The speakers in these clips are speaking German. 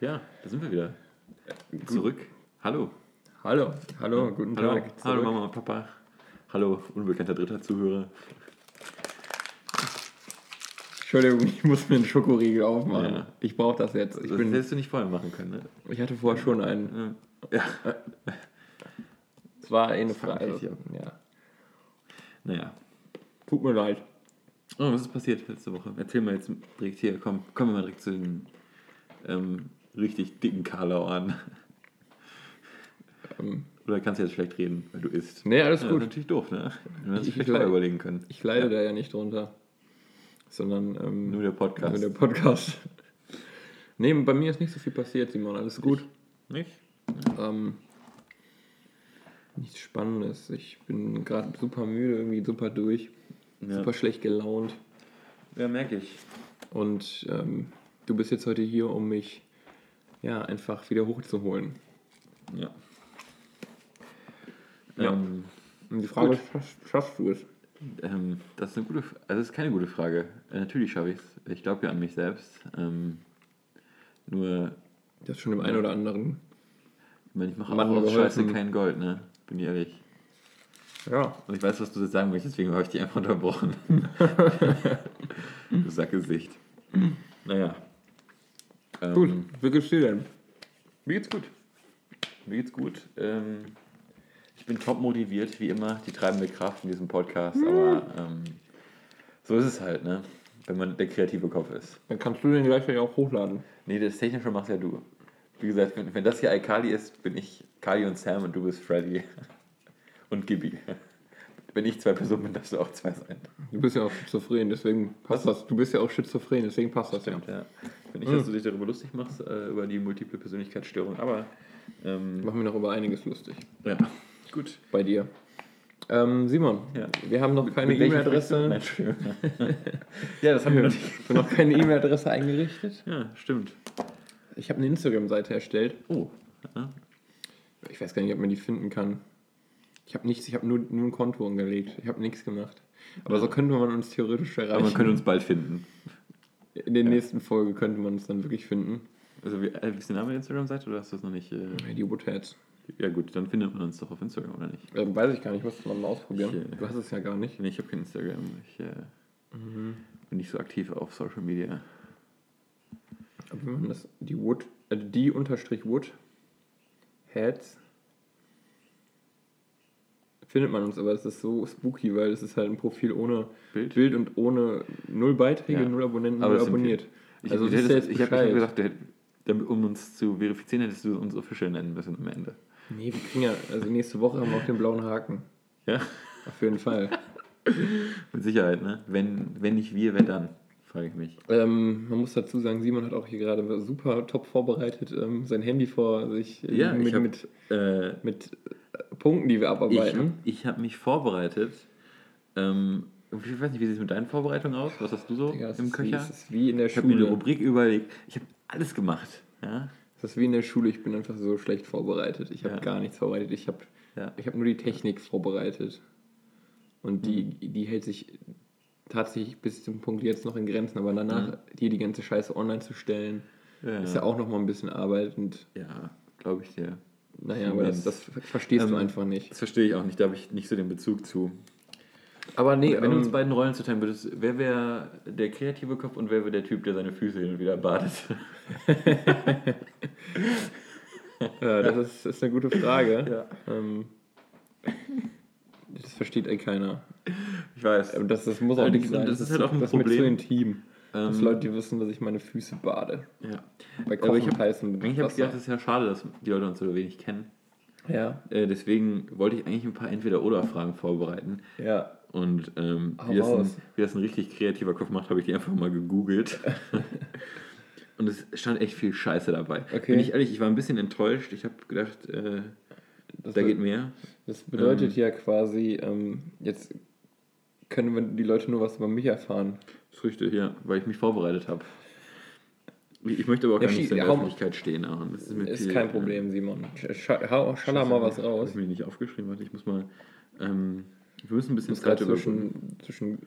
Ja, da sind wir wieder. Zurück. Hallo. Hallo, hallo, guten Hallo, Tag. hallo zurück. Mama und Papa. Hallo, unbekannter dritter Zuhörer. Entschuldigung, ich muss mir einen Schokoriegel aufmachen. Ja. Ich brauche das jetzt. Ich, das bin, hättest du nicht vorher machen können, ne? ich hatte vorher schon einen. Ja. Es war eine Frage. ab. Ja. Naja. Tut mir leid. Oh, was ist passiert letzte Woche? Erzähl mal jetzt direkt hier. Komm, kommen wir mal direkt zu den ähm, richtig dicken Karlau an. Ähm, Oder kannst du jetzt schlecht reden, weil du isst? nee, alles Ja, gut. natürlich doof, ne? Du hättest Ich- vielleicht ich vorher leid- überlegen können. Ich leide da ja nicht drunter. Sondern ähm, Nur der Podcast. nur der Podcast. nee, bei mir ist nicht so viel passiert, Simon. Alles gut. Nicht? Ähm, nichts Spannendes. Ich bin gerade super müde, irgendwie super durch. Ja. Super schlecht gelaunt. Ja, merke ich. Und ähm, du bist jetzt heute hier, um mich ja einfach wieder hochzuholen. Ja. Ja. Ähm, Und die Frage Gut. ist, schaffst, du es? Ähm, das ist eine gute, also das ist keine gute Frage. Äh, natürlich schaffe ich es. Ich glaube ja an mich selbst. Ähm, nur, Das ist schon dem einen oder anderen. ich meine, ich mache Mann auch aus. Scheiße kein Gold, ne? Bin ich ehrlich. Ja. Und ich weiß, was du jetzt sagen möchtest, deswegen habe ich dich einfach unterbrochen. du Sackgesicht. Naja. Ähm, Gut, wie geht's dir denn? Mir geht's gut. Mir geht's gut. Ähm, ich bin top motiviert, wie immer, die treibende Kraft in diesem Podcast, aber ähm, so ist es halt, ne? Wenn man der kreative Kopf ist. Dann kannst du den gleich auch hochladen. Nee, das Technische machst ja du. Wie gesagt, wenn, wenn das hier Alkali ist, bin ich Kali und Sam und du bist Freddy. Und Gibby. Wenn ich zwei Personen bin, darfst du auch zwei sein. Du bist ja auch schizophren, deswegen passt das. Du bist ja auch schizophren, deswegen passt das ja. Stimmt, ja. Wenn ich, dass du dich darüber lustig machst, äh, über die multiple Persönlichkeitsstörung, aber ähm, Machen wir noch über einiges lustig. ja, gut. Bei dir. Ähm, Simon, Ja. wir haben noch keine E-Mail-Adresse. ja, das haben wir noch nicht. Wir haben noch keine E-Mail-Adresse eingerichtet. Ja, stimmt. Ich habe eine Instagram-Seite erstellt. Oh. Ja. Ich weiß gar nicht, ob man die finden kann. Ich habe nichts, ich habe nur, nur ein Konto angelegt. Ich habe nichts gemacht. Aber so könnte man uns theoretisch erreichen. Aber man könnte uns bald finden. In der nächsten Folge könnte man uns dann wirklich finden. Also, wie, äh, wie ist der Name der Instagram-Seite oder hast du das noch nicht? Äh, Die Woodheads. ja, gut, dann findet man uns doch auf Instagram, oder nicht? Ähm, weiß ich gar nicht, musste man mal ausprobieren. Ich, äh, du hast es ja gar nicht. Nee, ich habe kein Instagram. Ich äh, bin nicht so aktiv auf Social Media. Aber wenn man das, die Wood, äh, die unterstrich Wood Heads findet man uns, aber es ist so spooky, weil es ist halt ein Profil ohne Bild? Bild und ohne null Beiträge, Ja. null Abonnenten, Aber null abonniert. Ich, also ich, das ist hätte- jetzt ich habe hab gesagt, der, damit, um uns zu verifizieren, hättest du uns official nennen müssen am Ende. Nee, wir kriegen ja, also nächste Woche haben wir auch den blauen Haken. Ja, Auf jeden Fall. mit Sicherheit, ne? Wenn, wenn nicht wir, wer dann? Frage ich mich. Ähm, man muss dazu sagen, Simon hat auch hier gerade super top vorbereitet, ähm, sein Handy vor sich äh, Ja, mit, ich hab- mit, Äh, mit Punkten, die wir ich abarbeiten. habe ich hab mich vorbereitet. Ähm, ich weiß nicht, wie sieht es mit deinen Vorbereitungen aus? Was hast du so Digga, im wie, Köcher? es ist wie in der Ich habe mir eine. Rubrik überlegt. Ich habe alles gemacht. Ja? Es ist wie in der Schule, ich bin einfach so schlecht vorbereitet. Ich habe Ja. gar nichts vorbereitet. Ich habe Ja. ich hab nur die Technik vorbereitet. Und die, Hm. die hält sich tatsächlich bis zum Punkt jetzt noch in Grenzen. Aber danach hier die ganze Scheiße online zu stellen. Ja. ist ja auch nochmal ein bisschen Arbeit. Und Ja, glaube ich dir. Naja, aber das, das verstehst du Ähm, einfach nicht. Das verstehe ich auch nicht. Da habe ich nicht so den Bezug zu. Aber nee, Wenn du uns ähm, beiden Rollen zuteilen würdest, wer wäre der kreative Kopf und wer wäre der Typ, der seine Füße hin und wieder badet? ja, das ist, ist eine gute Frage. Ja. Ähm, das versteht eh keiner. Ich weiß. Aber Das, das muss auch Allerdings, nicht sein. das ist halt auch ein das Ist mir Problem. zu intim. Dass Ähm, Leute, die wissen, dass ich meine Füße bade. ja. Bei Aber Kochen ich hab- heißen Eigentlich habe ich gedacht, das ist ja schade, dass die Leute uns so wenig kennen. Ja, Äh, deswegen wollte ich eigentlich ein paar Entweder-Oder-Fragen vorbereiten. ja. Und ähm, wie, das ein, wie das ein richtig kreativer Kopf macht, habe ich die einfach mal gegoogelt. Und es stand echt viel Scheiße dabei. Okay. Bin ich ehrlich, ich war ein bisschen enttäuscht. Ich habe gedacht, äh, Das, da geht mehr. das bedeutet Ähm. ja quasi, ähm, jetzt können wir die Leute nur was über mich erfahren. Richtig, ja, weil ich mich vorbereitet habe. Ich ich möchte aber auch Ja, gar nicht in der hau- Öffentlichkeit stehen. Aaron. Das ist Ist viel, kein äh, Problem, Simon. Sch hau- Schaller mal was Ich raus. habe mir die nicht aufgeschrieben, warte, ich muss mal. Ähm, wir müssen ein Ich bisschen Zeit überbrücken. zwischen,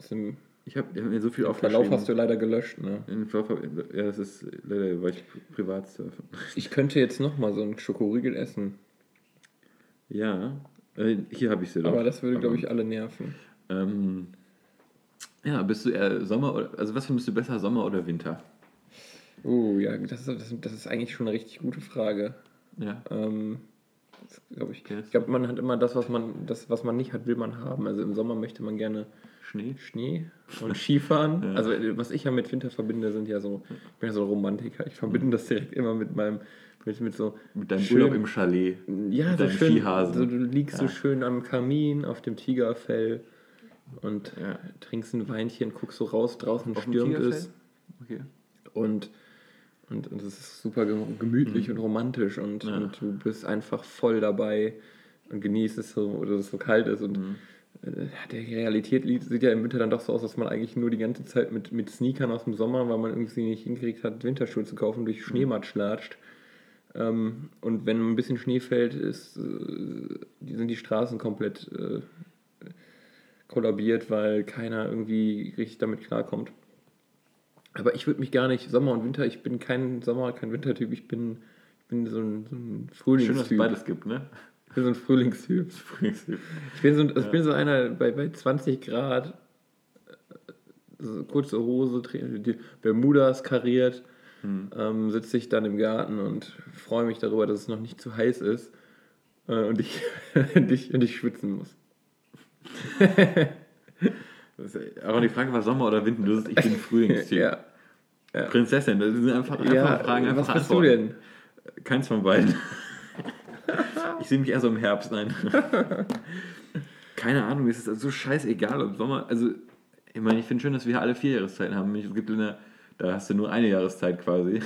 zwischen dem Ich habe hab mir so viel Den Verlauf hast du leider gelöscht, ne? In Verlauf, ja, das ist leider, weil ich privat surfen. Ich könnte jetzt nochmal so einen Schokoriegel essen. Ja, äh, hier habe ich sie doch. Aber das würde, glaube ich, alle nerven. Ähm, ja, bist du eher Sommer oder, also was findest du besser, Sommer oder Winter? Oh, ja, das ist, das, ist eigentlich schon eine richtig gute Frage. Ja. Ähm, glaube ich. Ich glaube, man hat immer das, was man, das, was man nicht hat, will man haben. Also im Sommer möchte man gerne Schnee? Schnee und Skifahren. Ja. Also äh, was ich ja mit Winter verbinde, sind ja so, ich bin ja so ein Romantiker. Ich verbinde das direkt immer mit meinem, mit, mit so Mit deinem schön- Urlaub im Chalet. Ja, mit so schön. Skihasen. So, du liegst so Ja. schön am Kamin auf dem Tigerfell und Ja. trinkst ein Weinchen, guckst so raus, draußen Auf stürmt es Okay. und und, und es ist super gem- gemütlich und romantisch und, Mhm. Ja. und du bist einfach voll dabei und genießt es so, oder dass es so kalt ist und Mhm. äh, die Realität sieht ja im Winter dann doch so aus, dass man eigentlich nur die ganze Zeit mit, mit Sneakern aus dem Sommer, weil man irgendwie nicht hingekriegt hat, Winterschuhe zu kaufen, Mhm. durch Schneematsch latscht. Ähm, und wenn ein bisschen Schnee fällt, ist, äh, sind die Straßen komplett äh, kollabiert, weil keiner irgendwie richtig damit klarkommt. Aber ich würde mich gar nicht, Sommer und Winter, ich bin kein Sommer, kein Wintertyp, ich bin, ich bin so ein, so ein Schön, dass es Frühlingstyp. beides gibt, ne? Ich bin so ein Frühlingstyp. Ich bin so, ich bin so einer bei, bei 20 Grad, äh, so kurze Hose, Bermudas kariert, Hm. ähm, sitze ich dann im Garten und freue mich darüber, dass es noch nicht zu heiß ist äh, und, ich, und, ich, und ich schwitzen muss. Aber die Frage war Sommer oder Winter. Du sagst, ich bin Frühlingstyp. Ja. Prinzessin, das sind einfach, einfach ja, Fragen, einfach was bist du denn? Keins von beiden. ich sehe mich eher so im Herbst, nein. Keine Ahnung, es ist so scheißegal, ob Sommer. Also, ich meine, ich finde schön, dass wir alle vier Jahreszeiten haben. Es gibt eine, da hast du nur eine Jahreszeit quasi.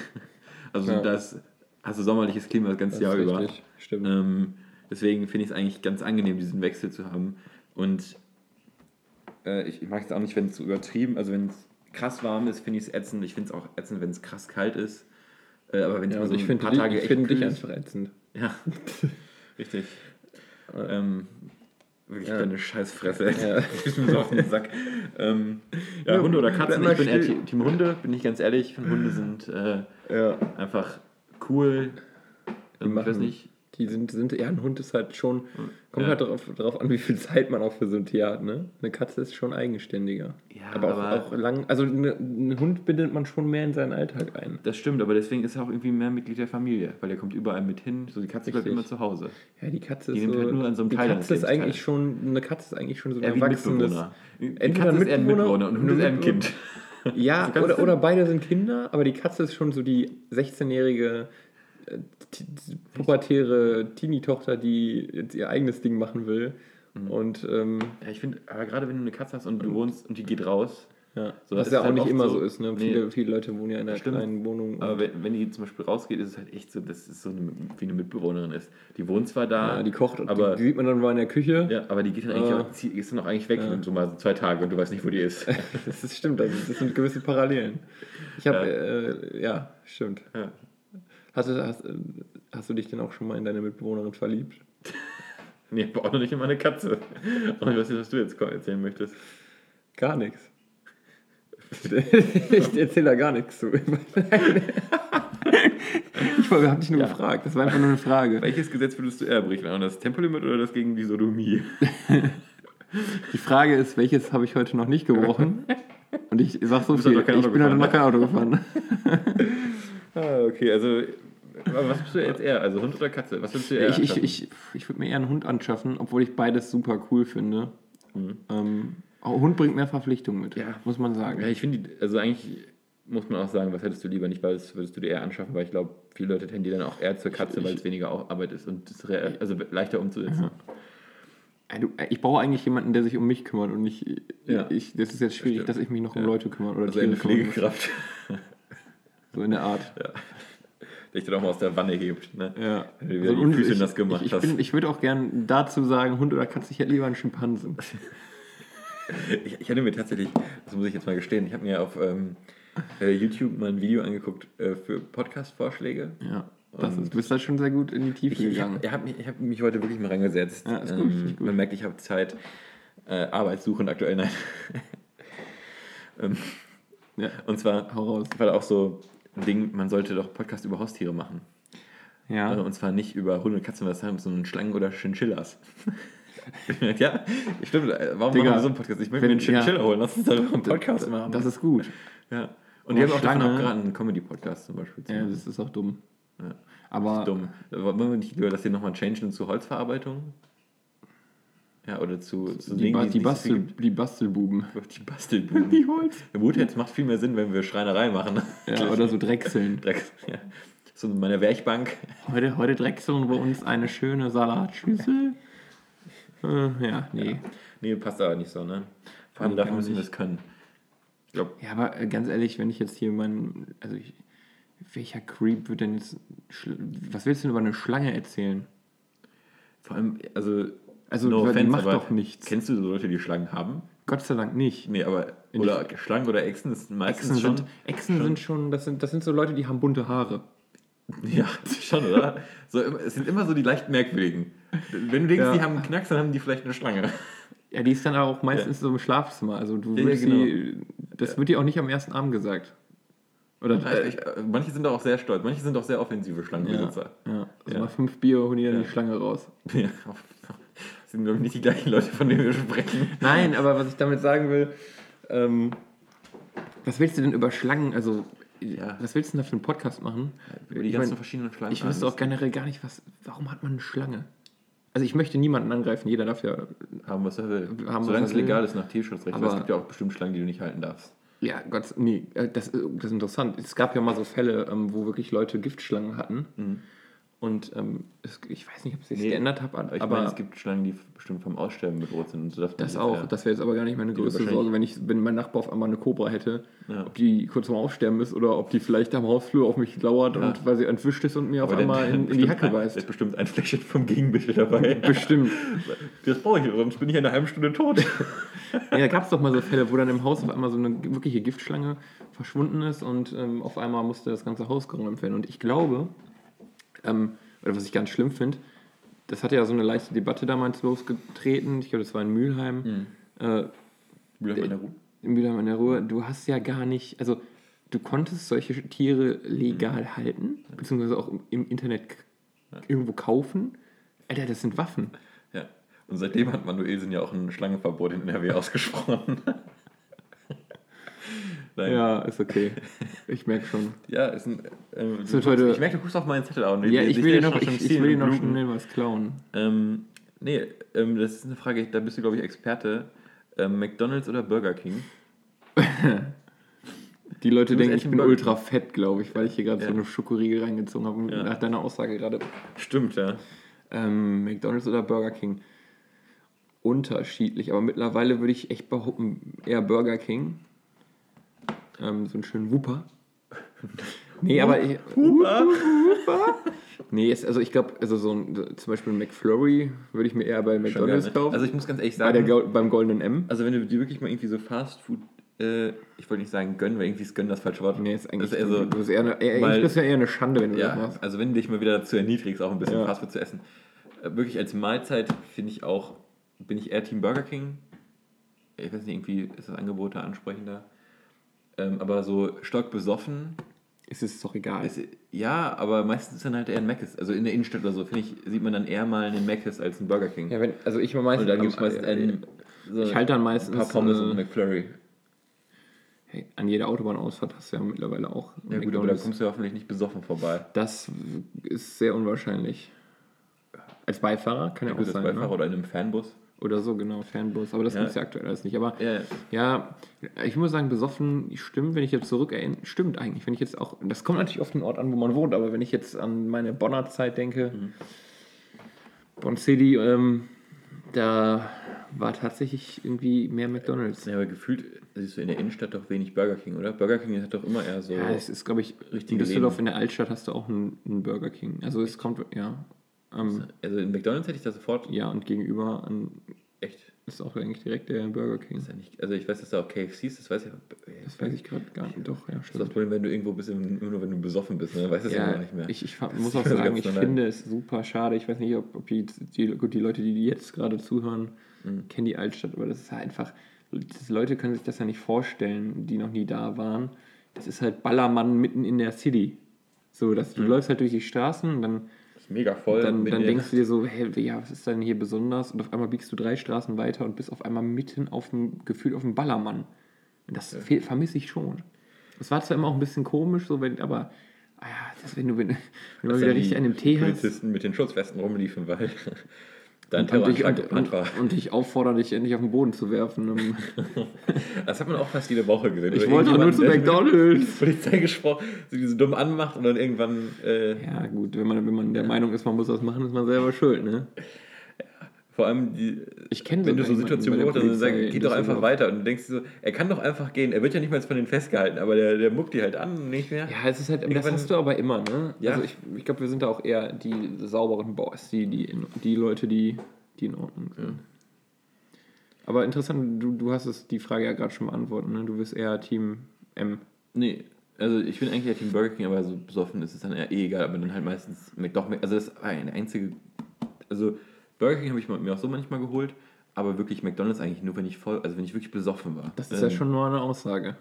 Also, Ja. das hast du sommerliches Klima das ganze Das Jahr ist über. richtig, stimmt. Ähm, deswegen finde ich es eigentlich ganz angenehm, diesen Wechsel zu haben. Und äh, ich, ich mag es auch nicht, wenn es so übertrieben, also wenn es krass warm ist, finde ich es ätzend. Ich finde es auch ätzend, wenn es krass kalt ist. Äh, aber wenn es Ja, und so ich ein finde paar dich, Tage ich echt find dich einfach ätzend. Ja, richtig. Ähm, wirklich Ja. deine Scheißfresse. Ja. Ich bin so auf den Sack. Ähm, ja, Ja, Hunde oder Katzen? Ich bin eher. Team Team Hunde, bin ich ganz ehrlich. Ich finde Hunde sind äh, Ja. einfach cool. Ähm, ich weiß machen- nicht. Die sind, sind, ja, ein Hund ist halt schon, kommt Ja. halt darauf, darauf an, wie viel Zeit man auch für so ein Tier hat, ne? Eine Katze ist schon eigenständiger. Ja, aber, aber- auch, auch lang, also ne, einen Hund bindet man schon mehr in seinen Alltag ein. Das stimmt, aber deswegen ist er auch irgendwie mehr Mitglied der Familie, weil er kommt überall mit hin. So die Katze bleibt Richtig. immer zu Hause. Ja, die Katze Die ist so, halt nur an so einem die Teil Katze ist eigentlich schon, eine Katze ist eigentlich schon so ein Er erwachsenes. Mitbewohner. Entweder Katze eher ein Mitbewohner, Mitbewohner und ein Hund ist ein Kind. Ja, oder, oder beide sind Kinder, aber die Katze ist schon so die 16-jährige äh, t- t- pubertäre Teenie-Tochter, die jetzt ihr eigenes Ding machen will. Mhm. Und ähm, Ja, ich finde, aber gerade wenn du eine Katze hast und du wohnst und die geht raus, ja, So, was ja auch nicht immer so. so ist. Ne? Nee. Viele, viele Leute wohnen ja in einer Stimmt. kleinen Wohnung. aber und- wenn, wenn die zum Beispiel rausgeht, ist es halt echt so, dass es so eine, wie eine Mitbewohnerin ist. Die wohnt zwar da, ja, die kocht, aber, die, die sieht man dann mal in der Küche. ja, aber die geht dann eigentlich, Ah. auch, ist dann auch eigentlich weg Ja. und so mal so zwei Tage und du weißt nicht, wo die ist. Das ist, stimmt, also das sind gewisse Parallelen. Ich habe, Ja. ja. Äh, ja, stimmt. ja. Hast du, hast, äh, hast du dich denn auch schon mal in deine Mitbewohnerin verliebt? Nee, aber auch noch nicht in meine Katze. Und ich weiß nicht, was du jetzt erzählen möchtest. Gar nichts. ich erzähle da gar nichts zu. ich habe dich nur Ja. gefragt. Das war einfach nur eine Frage. Welches Gesetz würdest du eher brechen? Das Tempolimit oder das gegen die Sodomie? Die Frage ist, welches habe ich heute noch nicht gebrochen? Und ich sag so viel, ich bin heute noch kein Auto gefahren. Ah, okay, also. Was bist du jetzt eher? Also Hund oder Katze? Was würdest du eher? Ich, ich, ich, ich würde mir eher einen Hund anschaffen, obwohl ich beides super cool finde. Mhm. Ähm, auch Hund bringt mehr Verpflichtungen mit, Ja. muss man sagen. Ja, ich finde, also eigentlich muss man auch sagen, was hättest du lieber? Nicht, weil es würdest du dir eher anschaffen, weil ich glaube, viele Leute tendieren dann auch eher zur Katze, weil es weniger Arbeit ist und es also leichter umzusetzen. Äh, Ich brauche eigentlich jemanden, der sich um mich kümmert und nicht. Ja. Ich, das ist jetzt schwierig, Stimmt. dass ich mich noch um. Leute kümmere oder Also eine Tiere muss. Pflegekraft, So in der Art. der dich dann auch mal aus der Wanne hebt. Ne? Ja. Wenn du wieder die und Füße ich, nass gemacht ich, ich, hast. bin- ich würde auch gern dazu sagen, Hund oder Katze, ich hätte lieber einen Schimpansen. Ich, ich hatte mir tatsächlich, das muss ich jetzt mal gestehen, ich habe mir auf ähm, äh, YouTube mal ein Video angeguckt äh, für Podcast-Vorschläge. Ja. Das ist, du bist da schon sehr gut in die Tiefe Ich, ich gegangen. habe hab mich, ich hab mich heute wirklich mal reingesetzt. Ja, ist gut, ist gut. Man merkt, ich habe Zeit. Äh, arbeitssuchend aktuell, nein. Ähm, Ja. und zwar Hau raus. war da auch so Ding, man sollte doch Podcast über Haustiere machen. Ja. Äh, Und zwar nicht über Hunde, Katzen, was haben, sondern Schlangen oder Chinchillas. Ja, stimmt. äh, Warum Digga, machen wir so einen Podcast? Ich möchte mir einen Chinchilla ja. holen. Lass uns darüber einen Podcast machen. Das ist gut. ja. Und die haben auch abgeraten, einen Comedy-Podcast zum Beispiel Ja, das ist auch dumm. Ja. Aber Dumm. Wollen wir nicht lieber das hier nochmal changen zu Holzverarbeitung? Ja, oder zu, zu die, Dingen, ba die so Bastel die Bastelbuben. Die Bastelbuben. Die Holz. Der Woodheads macht viel mehr Sinn, wenn wir Schreinerei machen. Ja, oder so Drechseln. Ja. So meine Werkbank. Heute, heute drechseln wir uns eine schöne Salatschüssel. Äh, ja, nee. Nee, passt aber nicht so, ne? Vor allem dafür müssen wir es können. Glaube, Ja, aber äh, ganz ehrlich, wenn ich jetzt hier meinen. Also, ich, welcher Creep wird denn jetzt. Was willst du denn über eine Schlange erzählen? vor allem, also. Also, no offense, macht doch nichts. Kennst du so Leute, die Schlangen haben? Gott sei Dank nicht. Nee, aber. Oder Schlangen oder Echsen ist meistens Echsen, schon. sind, Echsen sind schon. Das sind, das sind so Leute, die haben bunte Haare. Ja, schon, oder? So, es sind immer so die leicht merkwürdigen. Wenn du denkst, Ja. die haben einen Knacks, dann haben die vielleicht eine Schlange. Ja, die ist dann auch meistens so im Schlafzimmer. Also, du Ja, genau. die. Das wird dir auch nicht am ersten Abend gesagt. Oder. Ja, ich, äh, manche sind auch sehr stolz, manche sind auch sehr offensive Schlangenbesitzer. Ja, also Ja. mal fünf Bier holen die dann Ja. die Schlange raus. Ja. Das sind, glaube ich, nicht die gleichen Leute, von denen wir sprechen. Nein, aber was ich damit sagen will, ähm, was willst du denn über Schlangen, also Ja. was willst du denn da für einen Podcast machen? Über die Ich ganzen mein, verschiedenen Schlangen. Ich wüsste auch generell gar nicht, was, warum hat man eine Schlange? Also ich möchte niemanden angreifen, jeder darf ja, haben, was er will. Haben, Solange es legal ist nach Tierschutzrecht. Aber- es gibt ja auch bestimmt Schlangen, die du nicht halten darfst. ja Gott, nee, äh, das, äh, das ist interessant. Es gab ja mal so Fälle, ähm, wo wirklich Leute Giftschlangen hatten und ähm, es, ich weiß nicht, ob es sich Nee, geändert hat, Aber ich meine, es gibt Schlangen, die bestimmt vom Aussterben bedroht sind. Und so Das auch, das wäre jetzt aber gar nicht meine größte Sorge, wenn ich, wenn mein Nachbar auf einmal eine Kobra hätte, Ja. ob die kurz vorm Aussterben ist oder ob die vielleicht am Hausflur auf mich lauert Ja. und weil sie entwischt ist und mir auf Aber der- einmal in, in die Hacke ein- Da beißt. ist bestimmt ein Fläschchen vom Gegenmittel dabei. Bestimmt. Das brauche ich, sonst bin ich in einer halben Stunde tot. Ja, da gab es doch mal so Fälle, wo dann im Haus auf einmal so eine wirkliche Giftschlange verschwunden ist und ähm, auf einmal musste das ganze Haus geräumt werden. Und ich glaube, ähm, oder was ich ganz schlimm finde, das hatte ja so eine leichte Debatte damals losgetreten. Ich glaube, das war in Mülheim. Mhm. Äh, Bleib in der Ruhe. in Mülheim in der Ruhr, du hast ja gar nicht, also du konntest solche Tiere legal halten, beziehungsweise auch im, Internet k- irgendwo kaufen. Alter, das sind Waffen. Ja. Und seitdem hat Manuelsen ja auch ein Schlangenverbot in NRW ausgesprochen. Nein. Ja, ist okay. Ich merke schon. Ja, ist ein. Ähm, wird du- heute- ich merke, du guckst auf meinen Zettel auch. Ja, ich will dir noch, ich, ich will noch schnell was klauen. Ähm, nee, ähm, das ist eine Frage, da bist du, glaube ich, Experte. Ähm, McDonalds oder Burger King? Die Leute denken, ich bin Burger. ultra fett, glaube ich, weil ich hier gerade Ja. so eine Schokoriegel reingezogen habe, Ja. nach deiner Aussage gerade. Stimmt, ja. Ähm, McDonalds oder Burger King? Unterschiedlich, aber mittlerweile würde ich echt behaupten, eher Burger King. Ähm, so einen schönen Whooper. Nee, aber ich, Huber? nee, ist, also ich glaube, also so ein, zum Beispiel ein McFlurry würde ich mir eher bei McDonalds kaufen. Also ich muss ganz ehrlich bei der, sagen, beim Golden M. also wenn du dir wirklich mal irgendwie so Fast Food, äh, ich wollte nicht sagen gönnen, weil irgendwie ist gönnen das falsche Wort. Nee, ist eigentlich das ist eher so, du bist eher eine, eher, weil- bist ja eher eine Schande, wenn du das ja, machst. also wenn du dich mal wieder dazu erniedrigst, auch ein bisschen Ja. Fast Food zu essen. Äh, wirklich als Mahlzeit finde ich auch, bin ich eher Team Burger King. Ich weiß nicht, irgendwie ist das Angebot da ansprechender. Ähm, aber so stark besoffen Es ist doch egal. Ist, ja, aber meistens ist dann halt eher ein Mc's. Also in der Innenstadt oder so, finde ich, sieht man dann eher mal einen Mc's als einen Burger King. ja, wenn, also ich war meistens, Und dann gibt es meistens einen, so ich halte dann ein meistens paar Pommes und äh, McFlurry. hey, an jeder Autobahnausfahrt hast du ja mittlerweile auch Ja gut, aber da kommst du ja hoffentlich nicht besoffen vorbei. Das ist sehr unwahrscheinlich. Als Beifahrer kann ja, Gut, auch als sein. Beifahrer Ne? oder in einem Fanbus. Oder so, genau, Fanbus. Aber das Ja. gibt es ja aktuell alles nicht. Aber Ja, ja, ich muss sagen, besoffen stimmt, wenn ich jetzt zurück erinnere, stimmt eigentlich. Wenn ich jetzt auch, das kommt natürlich auf den Ort an, wo man wohnt, aber wenn ich jetzt an meine Bonner Zeit denke, Mhm. Bonn City, ähm, da war tatsächlich irgendwie mehr McDonalds. ja, aber gefühlt siehst du in der Innenstadt doch wenig Burger King, oder? Burger King hat doch immer eher so. Ja, es ist, glaube ich, richtige in Düsseldorf in der Altstadt hast du auch einen, einen Burger King. Also es kommt, ja. Ähm, also in McDonalds hätte ich da sofort ja, und gegenüber an, echt. ist auch eigentlich direkt der Burger King. Ist ja nicht, also ich weiß, dass da auch KFCs, das weiß ich. Das weiß ich gerade gar nicht. Doch, ja, Das ist das stimmt. Problem, wenn du irgendwo bist, immer nur wenn du besoffen bist, ne? Weißt du das ja, Ja, gar nicht mehr. ich, ich Das muss ist auch also sagen, ich normal. finde es super schade. Ich weiß nicht, ob, ob die, die, gut, die Leute, die jetzt gerade zuhören, Mhm. kennen die Altstadt, aber das ist halt einfach das, Leute können sich das ja nicht vorstellen, die noch nie da waren. Das ist halt Ballermann mitten in der City. So, dass du läufst halt durch die Straßen und dann, ist mega voll. dann, dann denkst du dir so, hey, ja, was ist denn hier besonders? Und auf einmal biegst du drei Straßen weiter und bist auf einmal mitten auf dem, gefühlt auf dem Ballermann. Und das fehl- vermisse ich schon. Das war zwar immer auch ein bisschen komisch, so, wenn, aber ah ja, das, wenn du, wenn, wenn du wieder richtig einen im Tee hast. Polizisten mit den Schutzwesten rumliefen, weil da ein Und dich, und, und, und dich auffordern, dich endlich auf den Boden zu werfen. Das hat man auch fast jede Woche gesehen. Ich wollte doch nur zu McDonald's. Polizei gesprochen, so diese dumm anmacht und dann irgendwann äh, ja, gut, wenn man, wenn man der Meinung ist, man muss das machen, ist man selber schuld, ne? Vor allem die, Ich wenn du so Situationen beobachtest, dann geht doch einfach weiter und du denkst dir so, er kann doch einfach gehen, er wird ja nicht mal von denen festgehalten, aber der, der muckt die halt an und nicht mehr. Ja, es ist halt, das hast du aber immer, ne? Ja. Also ich, ich glaube, wir sind da auch eher die sauberen Boys, die, die, in- die Leute, die, die in Ordnung sind. Aber interessant, du, du hast es die Frage ja gerade schon beantwortet, ne? Du bist eher Team M. Nee, also ich bin eigentlich ja Team Burger King, aber so besoffen ist es dann eher eh egal, aber dann halt meistens Mc- doch, Mc- also das war eine einzige, also Burger King habe ich mir auch so manchmal geholt, aber wirklich McDonalds eigentlich nur, wenn ich voll, also wenn ich wirklich besoffen war. Das ist ja Ähm, schon nur eine Aussage.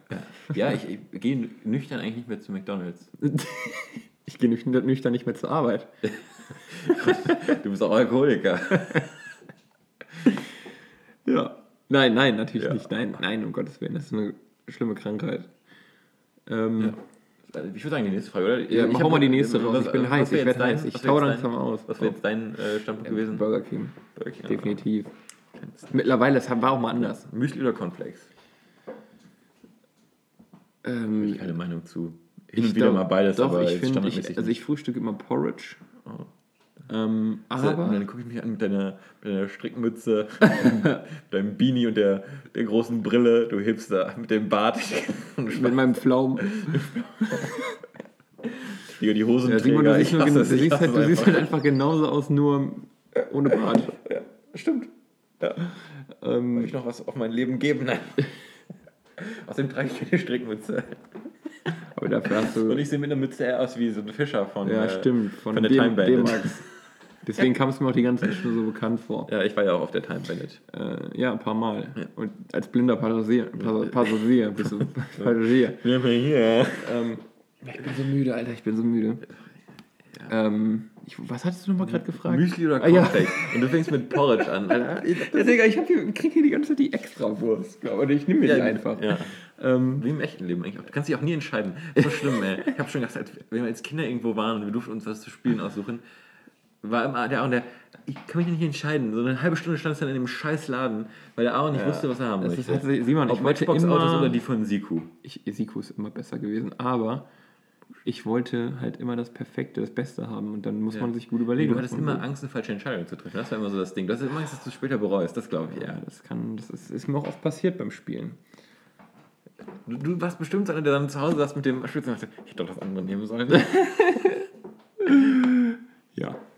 Ja, ich, ich gehe nüchtern eigentlich nicht mehr zu McDonalds. Ich gehe nüchtern, nüchtern nicht mehr zur Arbeit. Du bist auch Alkoholiker. Ja. Nein, nein, natürlich Ja. nicht. Nein, nein, um Gottes Willen, das ist eine schlimme Krankheit. Ähm, Ich würde sagen, die nächste Frage, oder? Ja, mach hab- auch mal die nächste raus. Ich bin heiß, ich jetzt werd heiß. Ich tau langsam aus. Was wäre jetzt dein äh, Standpunkt gewesen? Burger King. Burger King, Definitiv. Mittlerweile, das war auch mal anders. Müsli oder Cornflakes? Ähm, Keine Meinung zu. Hin und ich wieder glaub- mal beides, Doch, aber ich standardmäßig ich, also ich frühstücke immer Porridge. Oh. Ähm, Also, aber und dann gucke ich mich an mit deiner, mit deiner Strickmütze, deinem Beanie und der, der großen Brille, du Hipster, mit dem Bart. Und mit meinem Pflaumen. die, die Hosenträger. Ja, du siehst, ich hasse es, du ich siehst, halt, du siehst einfach. halt einfach genauso aus, nur ohne Bart. Ja, stimmt. Ja. Ähm, Soll ich noch was auf mein Leben geben? Nein. Außerdem trage ich keine Strickmütze. aber dafür hast du. Und ich sehe mit einer Mütze eher aus wie so ein Fischer von, ja, äh, stimmt. Von, von der D- Time Bandit. Deswegen kam es mir auch die ganze Zeit schon so bekannt vor. Ja, ich war ja auch auf der Time Bandit. Äh, ja, ein paar Mal. Und als blinder Passagier, Pass- Passagier bist du Passagier. Ja, hier. Ähm, ich bin so müde, Alter, ich bin so müde. Ähm, ich, was hattest du nochmal gerade gefragt? Müsli oder Ah, ja. Cornflakes? Und du fängst mit Porridge an, Alter. Ja, Digga, ich hier, krieg hier die ganze Zeit die Extrawurst. Aber ich nehme mir die einfach. Ja. Ähm, Wie im echten Leben eigentlich auch. Du kannst dich auch nie entscheiden. So schlimm, ey. Ich habe schon gedacht, als, wenn wir als Kinder irgendwo waren und wir durften uns was zu spielen aussuchen, war immer der Aaron, der, ich kann mich nicht entscheiden. So eine halbe Stunde stand es dann in dem scheiß Laden, weil der Aaron nicht wusste, was er haben das möchte. ist, hat, Simon, Ob ich Matchbox-Autos oder die von Siku. ich, Siku ist immer besser gewesen, aber ich wollte halt immer das Perfekte, das Beste haben und dann muss man sich gut überlegen. Du hattest immer. Angst, eine falsche Entscheidung zu treffen. Das war immer so das Ding. Das ist immer, dass du später bereust. Das glaube ich Ja, das kann, das ist, ist mir auch oft passiert beim Spielen. Du, du warst bestimmt einer, der dann zu Hause saß mit dem Schützen und dachte, ich hätte doch das andere nehmen sollen.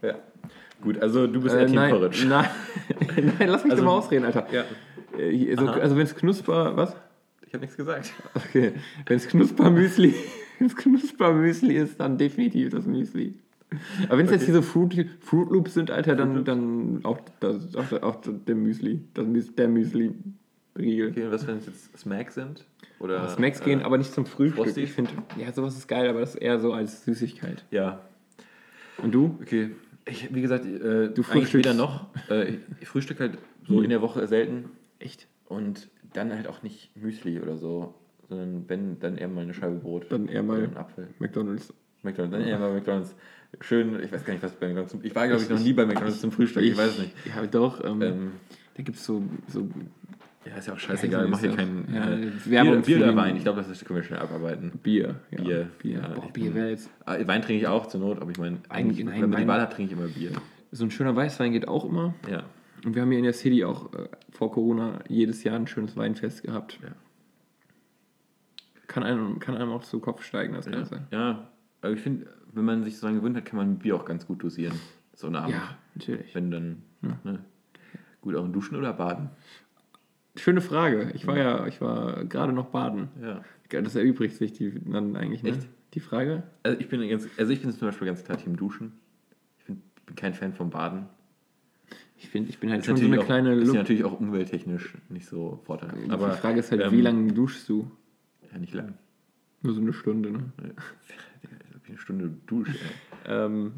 Ja. Gut, also du bist Äh, Team nein, Porridge. nein, nein, lass mich Also- doch mal ausreden, Alter. Ja, Äh, hier, so, also wenn es knusper, was? ich habe nichts gesagt. Okay, wenn es Knuspermüsli, wenn's Knuspermüsli ist, dann definitiv das Müsli. Aber wenn es jetzt diese Fruit, Fruit Loops sind, Alter, dann, dann auch, das, auch, auch der Müsli, das, der Müsli-Riegel. Okay, was, wenn es jetzt Smacks sind? Oder, Smacks gehen äh, aber nicht zum Frühstück. Frosty? Ich finde, ja, sowas ist geil, aber das ist eher so als Süßigkeit. Ja, Und du? okay. Ich, wie gesagt, äh, Du frühstückst- weder noch. Äh, ich, ich frühstück halt so Hm. in der Woche selten Echt? und dann halt auch nicht Müsli oder so, sondern wenn, dann eher mal eine Scheibe Brot. Dann eher mal- Oder einen Apfel. McDonalds. McDonalds, dann eher mal McDonalds. Schön, ich weiß gar nicht, was bei McDonalds zum Ich war, glaube ich, noch nie bei McDonalds zum Frühstück, ich, weiß es nicht. Ja, doch. Ähm, Ähm, da gibt es so, so ja, ist ja auch scheißegal, Ja, mach hier keinen. ja, äh, Werbung Bier, Bier oder Wein, ich glaube, das können wir schnell abarbeiten. Bier. Ja, Bier, Bier. ja, Boah, ich Bier wäre jetzt. Ah, Wein trinke ich auch zur Not, aber ich meine, Eigentlich- nein, wenn man die Wahl hat, trinke ich immer Bier. So ein schöner Weißwein geht auch immer. Ja. Und wir haben hier in der City auch äh, vor Corona jedes Jahr ein schönes Weinfest gehabt. Ja. Kann, einem, kann einem auch zu Kopf steigen, das Ganze. ja, aber ich finde, wenn man sich so daran gewöhnt hat, kann man Bier auch ganz gut dosieren. So eine Abend. Ja, natürlich. Wenn dann, ne? Gut, auch in Duschen oder Baden? Schöne Frage. Ich war ja, ich war gerade noch baden. Ja. Das erübrigt sich die, dann eigentlich, ne? Echt? Die Frage? Also ich bin ganz, also ich bin zum Beispiel ganz klar Team Duschen. Ich bin, bin kein Fan vom Baden. Ich finde, ich bin halt Ist schon so eine auch, kleine ist ja natürlich auch umwelttechnisch nicht so vorteilhaft. Die Aber Frage ist halt, ähm, wie lange duschst du? Ja, nicht lang. Nur so eine Stunde, ne? Eine Stunde Dusche. Ähm,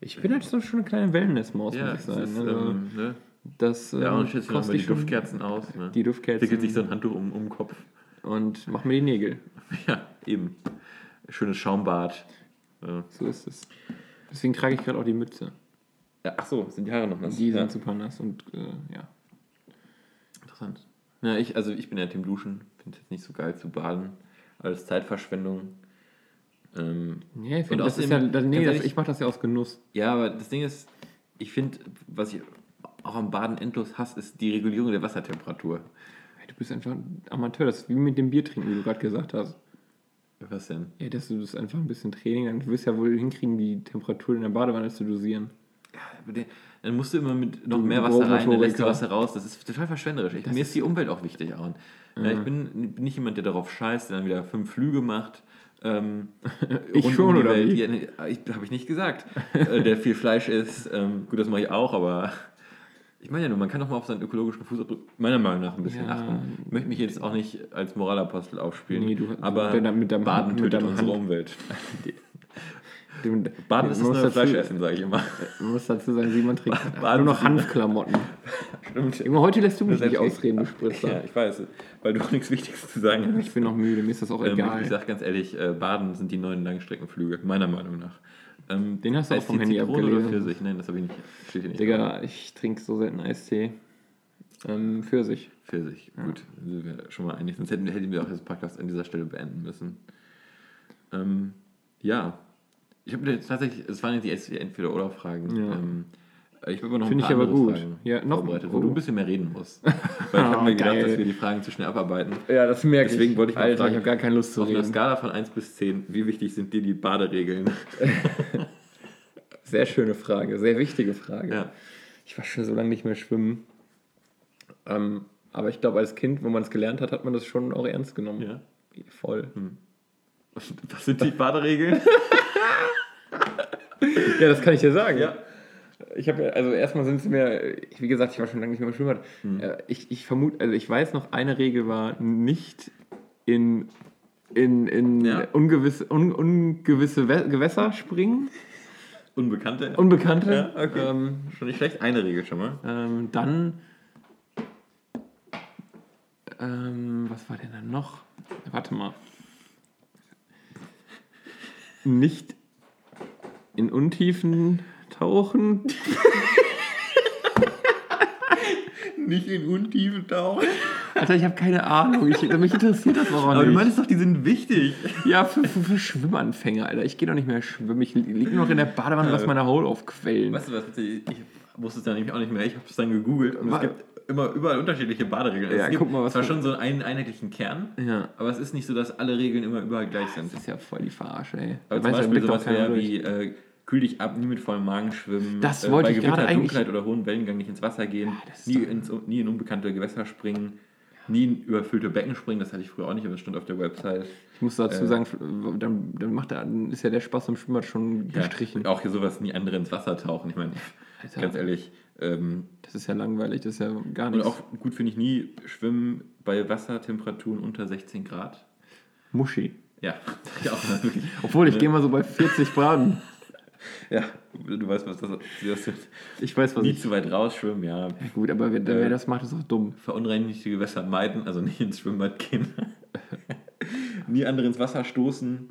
ich bin halt so schon eine kleine Wellnessmaus, Ja, muss ich das sagen. ist, also, ähm, ne? Das stellt sich noch mal kostet die Duftkerzen aus. Ne? die Duftkerzen Wickelt sich so ein Handtuch um, um den Kopf. und mach mir die Nägel. Ja, eben. Schönes Schaumbad. Ja. So ist es. Deswegen trage ich gerade auch die Mütze. Ja, ach so, sind die Haare noch nass? Die ja. sind super nass und äh, ja. Interessant. Ja, ich, also ich bin ja Team Duschen. Finde es jetzt nicht so geil zu baden. Alles Zeitverschwendung. Ähm, Ja, ich Und finde, das ist ja, nee, das, ich mache das ja aus Genuss. ja, aber das Ding ist, ich finde, was ich auch am Baden endlos hasse, ist die Regulierung der Wassertemperatur. Du bist einfach ein Amateur, das ist wie mit dem Bier trinken, wie du gerade gesagt hast. Was denn? Ja, dass du das einfach ein bisschen Training, dann wirst du ja wohl hinkriegen, die Temperatur in der Badewanne zu dosieren. Der- Dann musst du immer mit noch Du mehr Wasser rein, dann lässt du. Wasser raus. Das ist total verschwenderisch. Ich, mir ist die Umwelt auch wichtig. Auch. Ja, ich bin, bin nicht jemand, der darauf scheißt, der dann wieder fünf Flüge macht. Ähm, Ich schon, die oder Welt. wie? Ja, nee, ich, habe ich nicht gesagt. äh, der viel Fleisch isst. Ähm, gut, das mache ich auch, aber ich meine ja nur, man kann doch mal auf seinen ökologischen Fußabdruck meiner Meinung nach ein bisschen Ja. achten. Ich möchte mich jetzt auch nicht als Moralapostel aufspielen, Nee, du- aber mit deinem- mit deinem- Baden mit tötet deinem unsere Hand- Umwelt. Du, Baden du ist das neue Fleischessen, sage ich immer. Man muss dazu sagen, Simon trägt Baden nur noch Hanfklamotten. Stimmt. Junge, heute lässt du mich nicht ich- ausreden, du Spritzer. Ja, ich weiß, weil du auch nichts Wichtiges zu sagen hast. Ich bin noch müde, mir ist das auch Ähm, egal. ich sag ganz ehrlich, äh, Baden sind die neuen Langstreckenflüge, meiner Meinung nach. Ähm, Den hast du auch vom Handy Zitrone oder abgelesen. Pfirsich? Nein, das habe ich nicht. Steht hier nicht. Digga, ich trinke so selten Eistee. Ähm, Pfirsich. Pfirsich, gut. Sind wir schon mal einig. Sonst hätten, hätten wir auch das Podcast an dieser Stelle beenden müssen. Ähm, ja. Ich habe jetzt tatsächlich, es waren jetzt die Entweder-Oder-Fragen. Ja. Ähm, ich habe noch ein Finde paar ich aber gut. Fragen Ja, noch- vorbereitet, wo oh. du ein bisschen mehr reden musst. Weil ich habe mir gedacht, geil. dass wir die Fragen zu schnell abarbeiten. Ja, das merke Deswegen wollte ich mal Alter, fragen, ich habe gar keine Lust zu Auf einer reden. Skala von 1 bis 10, wie wichtig sind dir die Baderegeln? Sehr schöne Frage, sehr wichtige Frage. Ja. Ich war schon so lange nicht mehr schwimmen. Ähm, aber ich glaube, als Kind, wo man es gelernt hat, hat man das schon auch ernst genommen. Ja. Voll. Was sind die Baderegeln? Ja, das kann ich dir sagen. Ja. Ich habe ja, also erstmal sind es mir, wie gesagt, ich war schon lange nicht mehr im Schwimmbad. Äh, Ich, ich vermute, also ich weiß noch, eine Regel war nicht in, in, in Ja. ungewisse, un, ungewisse Gewässer springen. Unbekannte? Unbekannte. Ja, okay. ähm, Schon nicht schlecht, eine Regel schon mal. ähm, dann, ähm, was war denn dann noch? Warte mal. Nicht in Untiefen tauchen. Nicht in Untiefen tauchen. Alter, ich habe keine Ahnung. Ich, mich interessiert das auch Aber nicht. du meinst doch, die sind wichtig. ja, für, für, für Schwimmanfänger, Alter. Ich gehe doch nicht mehr schwimmen. Ich liege nur noch in der Badewanne und lass meine Haut aufquellen. Weißt du was, ich wusste es dann nämlich auch nicht mehr. Ich habe es dann gegoogelt und Wa- es gibt immer überall unterschiedliche Baderegeln. Also Ja, es gibt guck mal, was zwar schon so einen einheitlichen Kern, Ja. aber es ist nicht so, dass alle Regeln immer überall gleich sind. Das ist ja voll die Verarsche, ey. Aber Da zum Beispiel sowas wäre wie, äh, kühl dich ab, nie mit vollem Magen schwimmen, Das äh, wollte bei ich Gewitter, Dunkelheit oder hohem Wellengang nicht ins Wasser gehen, das ist nie, ins, nie in unbekannte Gewässer springen, nie in überfüllte Becken springen, das hatte ich früher auch nicht, aber das stand auf der Website. Ich muss dazu äh, sagen, dann, dann, macht er, dann ist ja der Spaß am Schwimmbad schon Ja, gestrichen. auch hier sowas, nie andere ins Wasser tauchen. Ich meine, Alter. ganz ehrlich, ähm, Das ist ja langweilig, das ist ja gar und nichts. auch gut finde ich nie schwimmen bei Wassertemperaturen unter 16 Grad. Muschi. Ja, ja auch wirklich. Obwohl, ich gehe mal so bei 40 Baden. Ja, du weißt, was das ist. Ich weiß, was Nie ich... zu weit rausschwimmen, ja. Ja, gut, aber wer, wer das macht, ist auch dumm. verunreinigte Gewässer meiden, also nicht ins Schwimmbad gehen. Nie andere ins Wasser stoßen.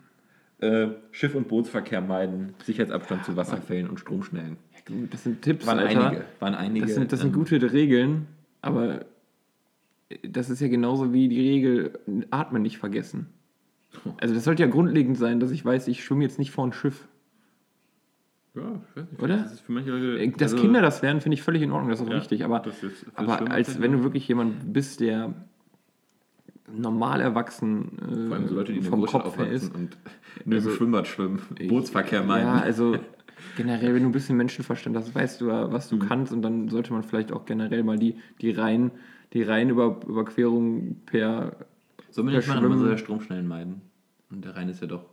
Äh, Schiff- und Bootsverkehr meiden. Sicherheitsabstand zu Wasserfällen und Stromschnellen. Ja, gut, das sind Tipps, Waren Alter. einige. Waren einige. Das sind, das sind ähm, gute Regeln, aber das ist ja genauso wie die Regel, Atmen nicht vergessen. Also das sollte ja grundlegend sein, dass ich weiß, ich schwimme jetzt nicht vor ein Schiff. Ja, ich weiß nicht. Oder? Das ist für manche Leute. Äh, Dass also, Kinder das lernen, finde ich völlig in Ordnung, das ist auch ja, richtig. Aber, das ist- fürs aber Schwimmen als wenn du wirklich jemand bist, der normal erwachsen äh, Vor allem so Leute, die vom Kopf her ist. und in einem Schwimmbad schwimmen. Bootsverkehr meiden. Ja, also generell, wenn du ein bisschen Menschenverstand hast, weißt du ja, was du Mhm. kannst und dann sollte man vielleicht auch generell mal die, die Reihen, die Reihenüberquerung per Soll man per nicht machen, man soll ja Schwimmen- Stromschnellen meiden. Und der Rhein ist ja doch,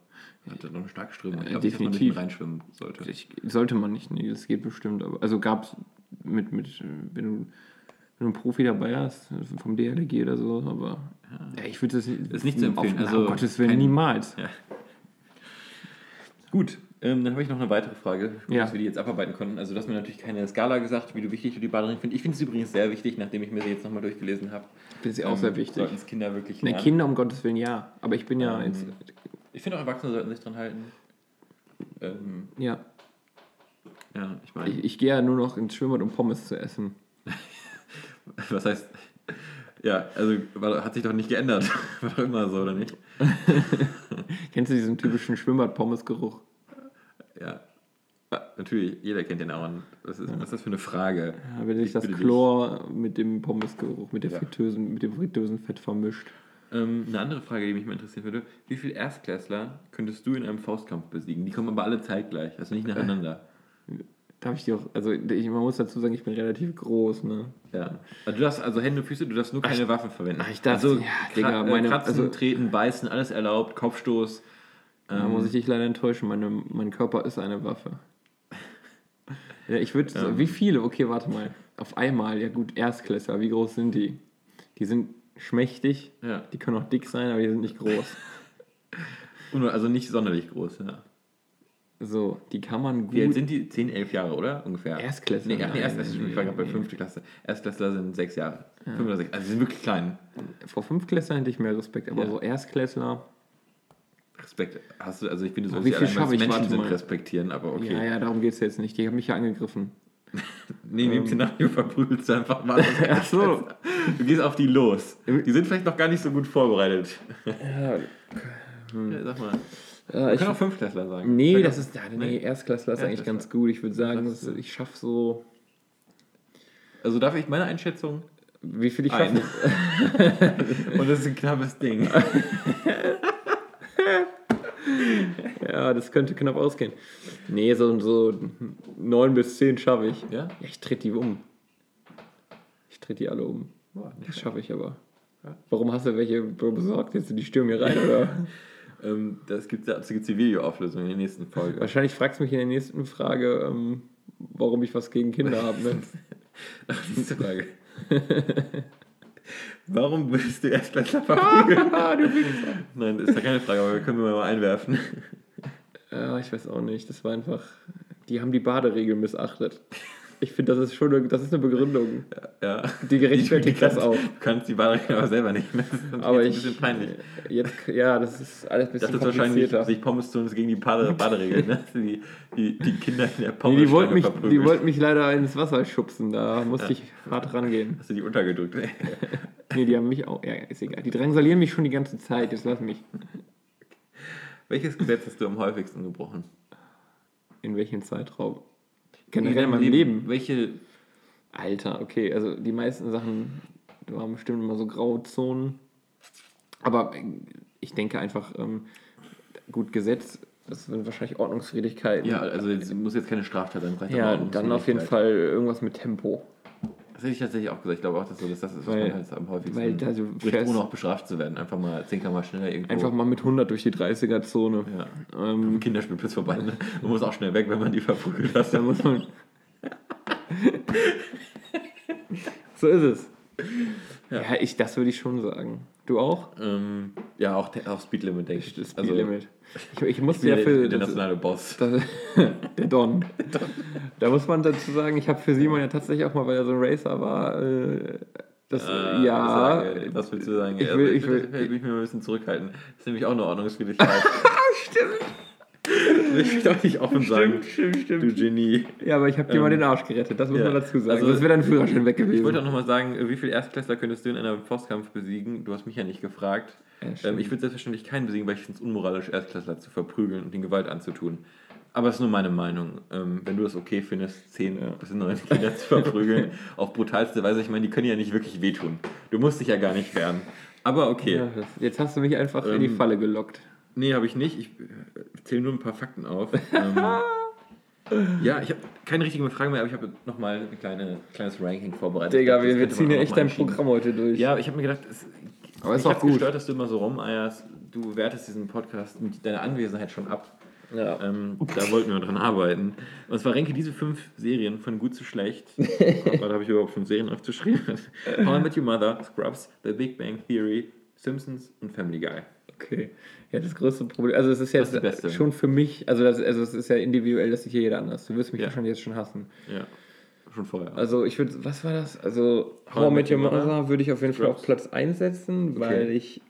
hat ja doch eine starke Strömung. Ich Äh, glaube nicht, dass man durch den definitiv. Rhein schwimmen sollte. Ich, sollte man nicht, nee, das geht bestimmt. Aber, also gab es mit, mit, wenn du, wenn du einen Profi dabei hast, vom DLG oder so, aber ja, ich würde das Ist nicht zu empfehlen, Auf, also um Gottes Willen, kein- niemals. Ja. Gut, ähm, dann habe ich noch eine weitere Frage, gut, Ja. dass wir die jetzt abarbeiten konnten. Also du hast mir natürlich keine Skala gesagt, wie du wichtig du die Baderin findest. Ich finde es übrigens sehr wichtig, nachdem ich mir sie jetzt nochmal durchgelesen habe. Das ist ja auch sehr wichtig. Sollten es Kinder wirklich Ne, lernen. Kinder um Gottes Willen ja, aber ich bin ja Ähm, jetzt, Ich finde auch Erwachsene sollten sich dran halten. Ähm, ja, ja, ich meine, ich, ich gehe ja nur noch ins Schwimmbad, um Pommes zu essen. was heißt... Ja, also war, hat sich doch nicht geändert. War doch immer so, oder nicht? Kennst du diesen typischen Schwimmbad-Pommes-Geruch? Ja. Ja, Natürlich, jeder kennt den auch. Was ist, was ist das für eine Frage? Ja, wenn sich Ich das bitte dich. Chlor mit dem Pommesgeruch, mit, der Ja. Fritteusen, mit dem Fritteusenfett vermischt. Ähm, eine andere Frage, die mich mal interessieren würde: Wie viele Erstklässler könntest du in einem Faustkampf besiegen? Die kommen aber alle zeitgleich, also nicht nacheinander. Darf ich dir auch, also ich, man muss dazu sagen, ich bin relativ groß, ne? Ja. Also du darfst also Hände und Füße, du darfst nur keine Waffen verwenden. ach, ich darf- also ja, Digga, äh, meine- Kratzen, also- Treten, Beißen, alles erlaubt, Kopfstoß. Da Ähm, muss ich dich leider enttäuschen, meine, mein Körper ist eine Waffe. Ja, ich würde, Ähm. wie viele? Okay, warte mal. Auf einmal, ja gut, Erstklässler, wie groß sind die? Die sind schmächtig, Ja. die können auch dick sein, aber die sind nicht groß. Also nicht sonderlich groß, ja. So, die kann man gut. Wie alt sind die? 10, 11 Jahre, oder? Ungefähr. Erstklässler? Nee, nee, Nein, Erstklässler, ich war gerade bei nee. 5. Klasse. Erstklässler sind 6 Jahre. 5 oder 6. Also sie sind wirklich klein. Vor Fünftklässlern hätte ich mehr Respekt, aber Ja. so Erstklässler. Respekt. Hast du, also ich finde, so Aber wie ja viel schaffe ich? Menschen sind, mal. respektieren, aber okay. Ja, ja, darum geht es jetzt nicht. Die haben mich ja angegriffen. Nee, in dem Szenario verprügelst du einfach mal. Ach so. Du gehst auf die los. Die sind vielleicht noch gar nicht so gut vorbereitet. Ja, Ja, sag mal. ja ich, kann auch Fünftklässler sagen. nee, das ist, ja, nee, Erstklässler ist eigentlich ganz gut. Ich würde sagen, Das ich schaffe so, Also darf ich meine Einschätzung? wie viel ich schaffe. Und das ist ein knappes Ding. Ja, das könnte knapp ausgehen. Nee, so, so neun bis zehn schaffe ich. Ja? Ja, ich tritt die um. Ich tritt die alle um. Boah, Das schaffe ich aber. Ja. Warum hast du welche besorgt? Jetzt die stürmen hier rein, oder? Ähm, das gibt dazu gibt's die Videoauflösung in der nächsten Folge. Wahrscheinlich fragst du mich in der nächsten Frage, ähm, warum ich was gegen Kinder habe. Ne? Das ist die Frage. Warum würdest du Erstklässler verprügeln? Nein, das ist ja keine Frage, aber wir können wir mal einwerfen. Ja, ich weiß auch nicht. Das war einfach. Die haben die Baderegel missachtet. Ich finde, das ist schon eine, das ist eine Begründung. Ja. Die gerechtfertigt das auch. Du kannst die Baderegel aber selber nicht. Das ist natürlich Aber jetzt ich. ein bisschen peinlich. Jetzt, ja, das ist alles ein bisschen dachte wahrscheinlich, komplizierter. sich Pommes tun ist gegen die Bade Baderegel. Ne? Die, die, die Kinder in der Nee, Pommes die wollten mich, die wollten mich leider ins Wasser schubsen. Da musste ich hart rangehen. Hast du die untergedrückt? Nee, die haben mich auch. Ja, ist egal. Die drangsalieren mich schon die ganze Zeit. Jetzt lass mich. Welches Gesetz hast du am häufigsten gebrochen? In welchem Zeitraum? Generell in meinem Leben. Welche Alter, okay. Also die meisten Sachen waren bestimmt immer so Grauzonen. Aber ich denke einfach, ähm, gut, Gesetz, das sind wahrscheinlich Ordnungswidrigkeiten. Ja, also es muss jetzt keine Straftat sein. Ja, dann auf jeden. Fall irgendwas mit Tempo. Das hätte ich tatsächlich auch gesagt. Ich glaube auch, dass so, dass das ist, was Weil- man halt am häufigsten weil du bricht, ohne auch bestraft zu werden. Einfach mal 10 km schneller irgendwo. Einfach mal mit 100 durch die 30er-Zone. Ja. Ähm, Kinderspielplatz vorbei. Ne? Man muss auch schnell weg, wenn man die verprügelt hat. da muss man. so ist es. Ja, ich, das würde ich schon sagen. Du auch? Ähm, ja, auch, te- auch Speedlimit, denke ich. Das Also, Speedlimit. Ich, ich musste der ja für. internationale Boss. Das, der Don. Da muss man dazu sagen, ich habe für Simon ja tatsächlich auch mal, weil er so ein Racer war, äh, das, Äh, ja, Sage, was willst du sagen? ich Also will- ich ich will, will- ich mich mal ein bisschen zurückhalten. Das ist nämlich auch eine Ordnungswidrigkeit. stimmt. ich will doch nicht offen sagen. stimmt, stimmt. Du Genie. Ja, aber ich habe dir mal den Arsch gerettet, das muss ja. man dazu sagen. Also, das wäre dein Führerschein weg Ich wollte gewesen. auch nochmal sagen, wie viele Erstklässler könntest du in einem Faustkampf besiegen? Du hast mich ja nicht gefragt. Ja, stimmt. ähm, ich würde selbstverständlich keinen besiegen, weil ich finde es unmoralisch, Erstklässler zu verprügeln und ihnen Gewalt anzutun. Aber es ist nur meine Meinung. Ähm, wenn du das okay findest, 10 bis 9 Kinder zu verprügeln, auf brutalste Weise, ich meine, die können ja nicht wirklich wehtun. Du musst dich ja gar nicht wehren. Aber okay. Ja, jetzt hast du mich einfach in die Ähm, Falle gelockt. Nee, habe ich nicht. Ich äh, zähle nur ein paar Fakten auf. ähm, ja, ich habe keine richtigen Fragen mehr, aber ich habe nochmal ein kleine, kleines Ranking vorbereitet. Digga, wir, wir ziehen ja echt dein. Programm heute durch. Ja, ich habe mir gedacht, es, Aber ist ich gut. gestört, dass du immer so rumeierst. Du wertest diesen Podcast mit deiner Anwesenheit schon ab. Ja. Ähm, da wollten wir dran arbeiten. Und zwar ranke diese fünf Serien von gut zu schlecht. Warte, habe ich überhaupt fünf Serien aufgeschrieben? How I Met Your Mother, Scrubs, The Big Bang Theory, Simpsons und Family Guy. Okay. Ja, das größte Problem. Also es ist ja Das ist schon für mich, also, das, also es ist ja individuell, das sieht hier jeder anders. Du wirst mich Ja. wahrscheinlich jetzt schon hassen. Ja, schon vorher. Also ich würde, was war das? Also How Met Your Mother würde ich auf jeden Fall auf Platz 1 setzen, weil ich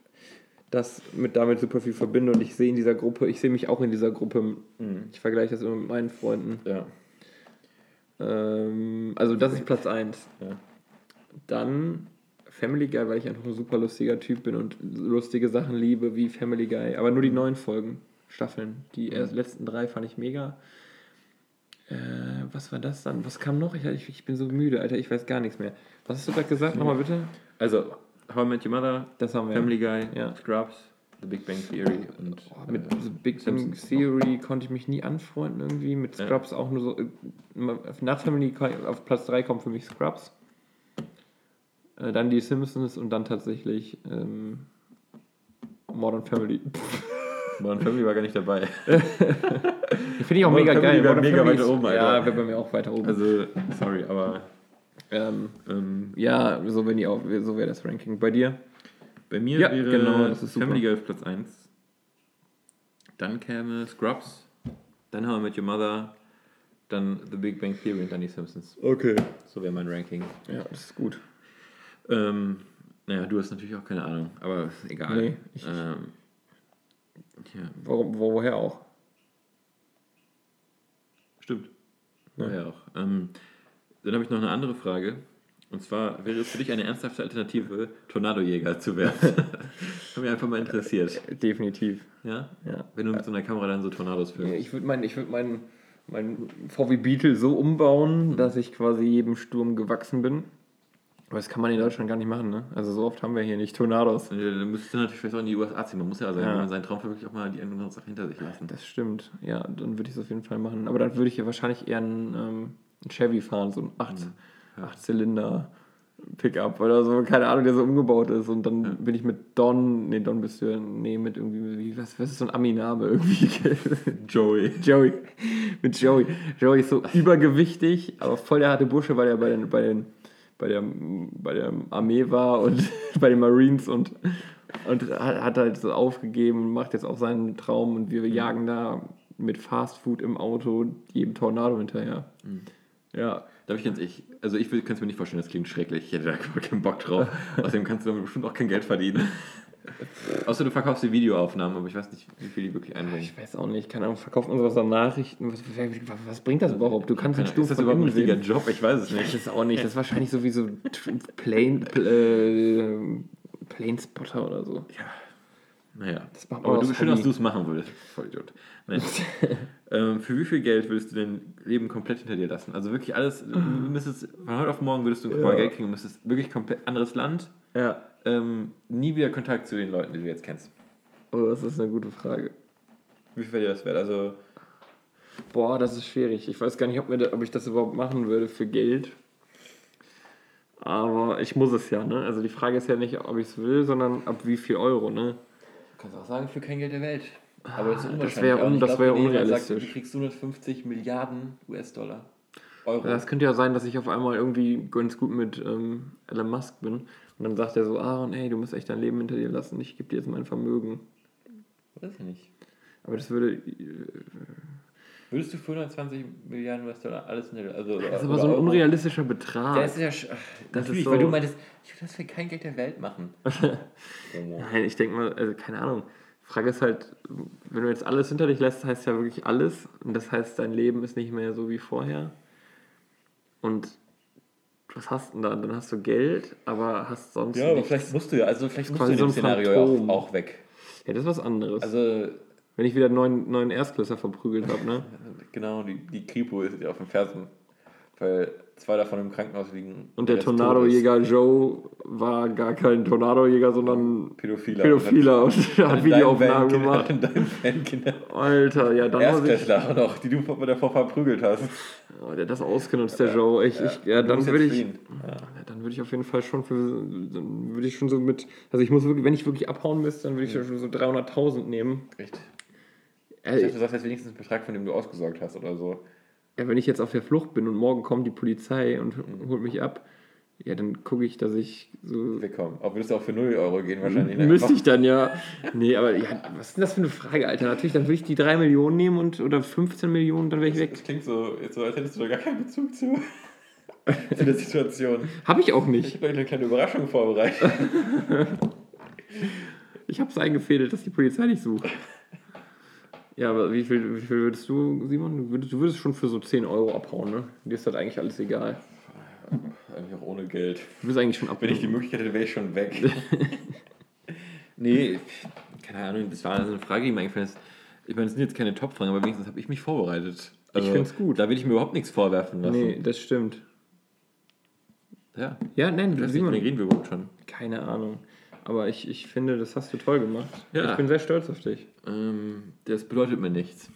das mit damit super viel verbinde und ich sehe in dieser Gruppe, ich sehe mich auch in dieser Gruppe. Ich vergleiche das immer mit meinen Freunden. ja. Ähm, also das ist Platz 1. Ja. Dann Family Guy, weil ich einfach ein super lustiger Typ bin und lustige Sachen liebe, wie Family Guy. Aber nur die neuen Folgen, Staffeln. Die erst letzten drei fand ich mega. Äh, was war das dann? Was kam noch? Ich, ich, ich bin so müde, Alter, ich weiß gar nichts mehr. Was hast du gerade gesagt? Nochmal bitte. Also, How I Met Your Mother, Das haben wir. Family Guy, Ja. Scrubs, The Big Bang Theory und Mit äh, The Big Bang Theory konnte ich mich nie anfreunden irgendwie. Mit Ja. Scrubs auch nur so. äh, Nach Family auf Platz 3 kommt für mich Scrubs. Äh, Dann die Simpsons und dann tatsächlich ähm, Modern Family. Modern Family war gar nicht dabei. Finde ich auch Modern mega Family geil. wäre Modern mega Family weiter oben, Alter. Ja, wäre bei mir auch weiter oben. Also, sorry, aber ähm, ähm, ja, so, wenn die auch, so wäre das Ranking. Bei dir? bei mir Ja, wäre genau, das ist super. Family Guy auf Platz 1. Dann käme Scrubs, dann How I Met Your Mother, dann The Big Bang Theory und dann die Simpsons. Okay. So wäre mein Ranking. Ja, das ist gut. Ähm, naja, du hast natürlich auch keine Ahnung, aber egal. Nee, ich- ähm, ja, Warum, wo, woher auch? stimmt. Ja. Ja, auch. Ähm, dann habe ich noch eine andere Frage. Und zwar wäre es für dich eine ernsthafte Alternative, Tornadojäger zu werden? Hat mich einfach mal interessiert. Definitiv. Ja? Ja. Wenn du mit so einer Kamera dann so Tornados filmst. Ich würde meinen würd mein, mein VW Beetle so umbauen, dass ich quasi jedem Sturm gewachsen bin. Aber das kann man in Deutschland gar nicht machen, ne? Also so oft haben wir hier nicht Tornados. Ja, Dann müsstest du natürlich vielleicht auch in die USA ziehen. Man muss ja, sein, Ja. seinen Traum verwirklicht, auch mal die andere Sache hinter sich lassen. Das stimmt. Ja, dann würde ich es auf jeden Fall machen. Aber dann würde ich ja wahrscheinlich eher einen, ähm, einen Chevy fahren, so ein 8, Zylinder Pickup oder so, keine Ahnung, der so umgebaut ist. Und dann bin ich mit Don, nee, Don bist du ja, nee, mit irgendwie, wie, was, was ist so ein Ami-Name irgendwie? Joey. Joey. Mit Joey. Joey ist so übergewichtig, aber voll der harte Bursche, weil er bei den, bei den, bei der, bei der Armee war und bei den Marines und, und hat, hat halt so aufgegeben, macht jetzt auch seinen Traum und wir jagen da mit Fast Food im Auto jedem Tornado hinterher. Ja. Darf ich ganz ich, also ich kann es mir nicht vorstellen, das klingt schrecklich. Ich hätte da keinen Bock drauf. Außerdem kannst du damit bestimmt auch kein Geld verdienen. Außer du verkaufst die Videoaufnahmen, aber ich weiß nicht, wie viel die wirklich einbringen. Ich weiß auch nicht, keine Ahnung, verkauft man sowas an Nachrichten? Was, was, bringt das überhaupt? Du kannst den Ist das überhaupt ein richtiger. Job? Ich weiß es Ich weiß nicht. es auch nicht. Das ist wahrscheinlich sowieso Plane, äh, Planespotter oder so. Naja, Das macht man aber du, schön, dass du es machen würdest. Vollidiot. Nein. ähm, für wie viel Geld würdest du dein Leben komplett hinter dir lassen? Also wirklich alles, du müsstest, von heute auf morgen würdest du mal Geld kriegen und müsstest wirklich komplett anderes Land, Ja. Ähm, nie wieder Kontakt zu den Leuten, die du jetzt kennst. Oh, das ist eine gute Frage. Wie viel wäre dir das wert? Also, Boah, das ist schwierig. Ich weiß gar nicht, ob, mir da, ob ich das überhaupt machen würde für Geld. Aber ich muss es ja, ne? Also die Frage ist ja nicht, ob ich es will, sondern ab wie viel Euro, ne? du kannst auch sagen, für kein Geld der Welt. Aber das ist das wäre un- das jemand unrealistisch. Sagt, du kriegst 150 Milliarden US-Dollar. Euro. Ja, Es könnte ja sein, dass ich auf einmal irgendwie ganz gut mit ähm, Elon Musk bin. Und dann sagt er so, Aaron, ey, du musst echt dein Leben hinter dir lassen. Ich gebe dir jetzt mein Vermögen. Weiß ich nicht. Aber das würde... äh, Würdest du für 120 Milliarden US-Dollar alles in der also, Das ist aber so ein unrealistischer Betrag. Ja, ist ja sch- Das natürlich, ist so- weil du meintest, ich würde das für kein Geld der Welt machen. Nein, ich denke mal, also keine Ahnung. Die Frage ist halt, wenn du jetzt alles hinter dich lässt, heißt ja wirklich alles. Und das heißt, dein Leben ist nicht mehr so wie vorher. Und was hast du denn da? Dann hast du Geld, aber hast sonst ja, aber nichts. vielleicht musst du ja, also vielleicht musst du in so dem ein Szenario auch, auch weg. Ja, das ist was anderes. Also, wenn ich wieder einen neuen, neuen Erstklässler verprügelt habe, ne? genau, die, die Kripo ist ja auf den Fersen, weil zwei davon im Krankenhaus liegen. Und der tot Tornadojäger Joe war gar kein Tornadojäger, sondern Pädophiler. Pädophiler und hat Videoaufnahmen gemacht. Und dein Fankinder. Alter, ja, dann muss ich. Auch noch, die du mit davor verprügelt hast. Oh, der hat das ausgenutzt, der Joe. Ich, ich, ja, dann würde ich. Ja. Ja, dann würde ich auf jeden Fall schon für, dann würde ich schon so mit, also ich muss wirklich, wenn ich wirklich abhauen müsste, dann würde ich schon so 300.000 nehmen. Echt? Ich dachte, du sagst jetzt wenigstens einen Betrag, von dem du ausgesorgt hast oder so. Ja, wenn ich jetzt auf der Flucht bin und morgen kommt die Polizei und holt mich ab, ja, dann gucke ich, dass ich so. Wegkommen. Auch würdest du auch für 0 Euro gehen wahrscheinlich. ne? Müsste ich dann ja. Nee, aber ja, was ist denn das für eine Frage, Alter? Natürlich, dann würde ich die 3 Millionen nehmen und oder 15 Millionen, dann wäre ich weg. Das klingt so, jetzt so, als hättest du da gar keinen Bezug zu. zu der Situation. Habe ich auch Ich nicht. habe euch eine kleine Überraschung vorbereitet. Ich habe es eingefädelt, dass die Polizei dich sucht. Ja, aber wie viel, wie viel würdest du, Simon? Du würdest, du würdest schon für so 10 Euro abhauen, ne? Dir ist das eigentlich alles egal. Eigentlich auch ohne Geld. Du bist eigentlich schon ab. Wenn ich die Möglichkeit hätte, wäre ich schon weg. nee, keine Ahnung, das war also eine Frage, die mir eingefallen ist. Ich meine, das sind jetzt keine Top-Fragen, aber wenigstens habe ich mich vorbereitet. Also, find's gut. Da will ich mir überhaupt nichts vorwerfen lassen. Nee, das stimmt. Ja, Ja, nein, das Simon, reden wir überhaupt schon. keine Ahnung. Aber ich, ich finde, das hast du toll gemacht. Ja. Ich bin sehr stolz auf dich. Ähm, das bedeutet mir nichts.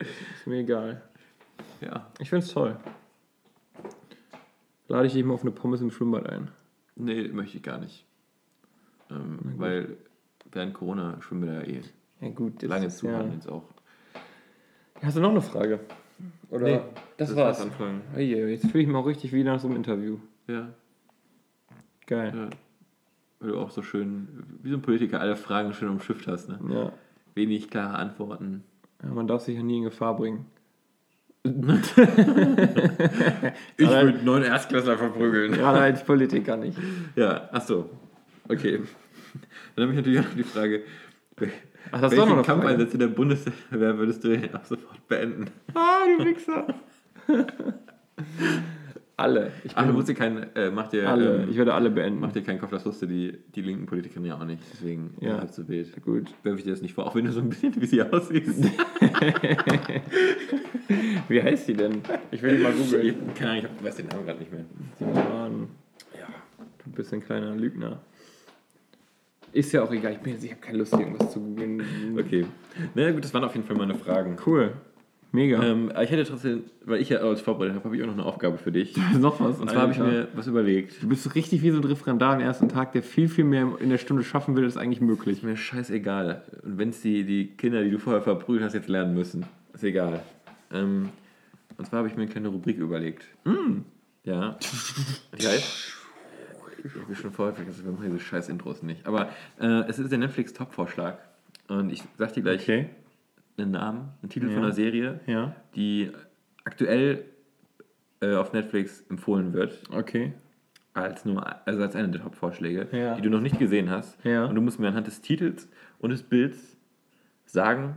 Ist mir egal. Ja. Ich finde es toll. Lade ich dich mal auf eine Pommes im Schwimmbad ein. Nee, möchte ich gar nicht. Ähm, weil während Corona schwimmen wir da eh Ja, gut. lange zu ja. jetzt auch. Hast du noch eine Frage? Oder? Nee, das, das war's. war's Anfang. Oje, jetzt fühle ich mich auch richtig wie nach so einem Interview. Ja, Geil. ja. Weil du auch so schön, wie so ein Politiker, alle Fragen schön umschifft hast. Ne? Ja. Wenig klare Antworten. ja. Man darf sich ja nie in Gefahr bringen. Ich würde neun Erstklässler verprügeln. Gerade als Politiker nicht. Ja, ach so. Okay. Dann habe ich natürlich auch die Frage, Ach, das welchen noch. Kampfeinsatz in der Bundeswehr würdest du denn ab sofort beenden? Ah, du Wichser. alle. Ich Ach, bin musst dir keinen, äh, mach dir, alle. ähm, ich werde alle beenden. mach dir keinen Kopf, das wusste die, die linken Politiker ja auch nicht. Deswegen Ja. halb so wild. Gut. Werfe ich dir das nicht vor, auch wenn du so ein bisschen wie sie aussiehst. Wie heißt die denn? Ich will die mal googeln. Keine Ahnung, ich weiß den Namen gerade nicht mehr. Simon. Ja. Du bist ein kleiner Lügner. Ist ja auch egal. Ich, bin jetzt- ich habe keine Lust, irgendwas zu googeln. Okay. Na gut, das waren auf jeden Fall meine Fragen. Cool. Mega. Ähm, ich hätte trotzdem, weil ich ja alles vorbereitet habe, habe ich auch noch eine Aufgabe für dich. noch was. Und zwar habe ich mir was überlegt. Du bist richtig wie so ein Referendar am ersten Tag, der viel, viel mehr in der Stunde schaffen will, als eigentlich möglich. Ist mir scheißegal. Und wenn es die, die Kinder, die du vorher verprügelt hast, jetzt lernen müssen, ist egal. Ähm, und zwar habe ich mir eine kleine Rubrik überlegt. Ja. Die heißt. Ich habe schon vorher vergessen, wir machen diese scheiß Intros nicht. Aber äh, es ist der Netflix-Top-Vorschlag. Und ich sag dir gleich Okay. Einen Namen, einen Titel Ja. von einer Serie, Ja. die aktuell äh, auf Netflix empfohlen wird. Okay. als Nummer, also als einer der Top-Vorschläge, Ja. die du noch nicht gesehen hast. Ja. Und du musst mir anhand des Titels und des Bilds sagen,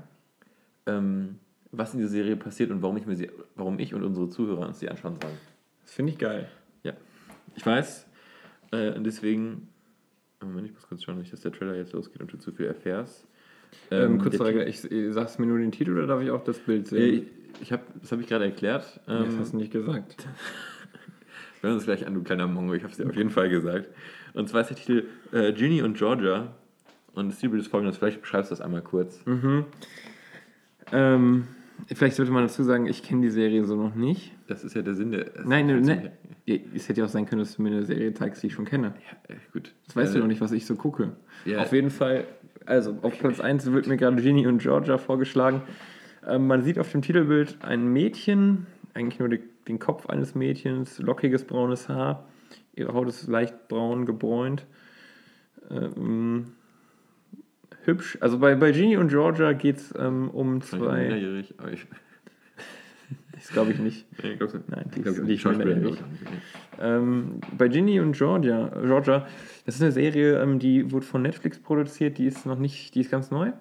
ähm, was in dieser Serie passiert und warum ich mir sie, warum ich und unsere Zuhörer uns die anschauen sollen. Das finde ich geil. Ja. Ich weiß. Äh, und deswegen. Moment, ich muss kurz schauen, nicht, dass der Trailer jetzt losgeht und du zu viel erfährst. Ähm, kurze der Frage, ich, sagst du mir nur den Titel oder darf ich auch das Bild Titel- Äh, sehen? ich, ich hab, das habe ich gerade erklärt. das Ähm, hast du nicht gesagt. Wir hören uns gleich an, du kleiner Mongo, ich habe es dir auf jeden Fall gesagt. Und zwar ist der Titel äh, Ginny und Georgia. Und das Titelbild ist folgendes, vielleicht beschreibst du das einmal kurz. Ähm, vielleicht sollte man dazu sagen, ich kenne die Serie so noch nicht. Das ist ja der Sinn der... Nein, ne, ne. Ja, Es hätte ja auch sein können, dass du mir eine Serie zeigst, die ich schon kenne. Ja, äh, gut. Das weißt Äh, du noch nicht, was ich so gucke. ja. Auf jeden Fall, also auf Platz 1 wird mir gerade Ginny und Georgia vorgeschlagen. Ähm, man sieht auf dem Titelbild ein Mädchen, eigentlich nur die, den Kopf eines Mädchens, lockiges braunes Haar. Ihre Haut ist leicht braun gebräunt. Ähm, hübsch. Also bei, bei Ginny und Georgia geht es ähm, um zwei. minderjährig, aber ich... Das glaube ich nicht. Nee, glaubst du? Nein, die Ich glaub, nicht minderjährig. glaub ich auch nicht. Ähm, bei Ginny und Georgia, Georgia, das ist eine Serie, ähm, die wurde von Netflix produziert, die ist noch nicht, die ist ganz neu.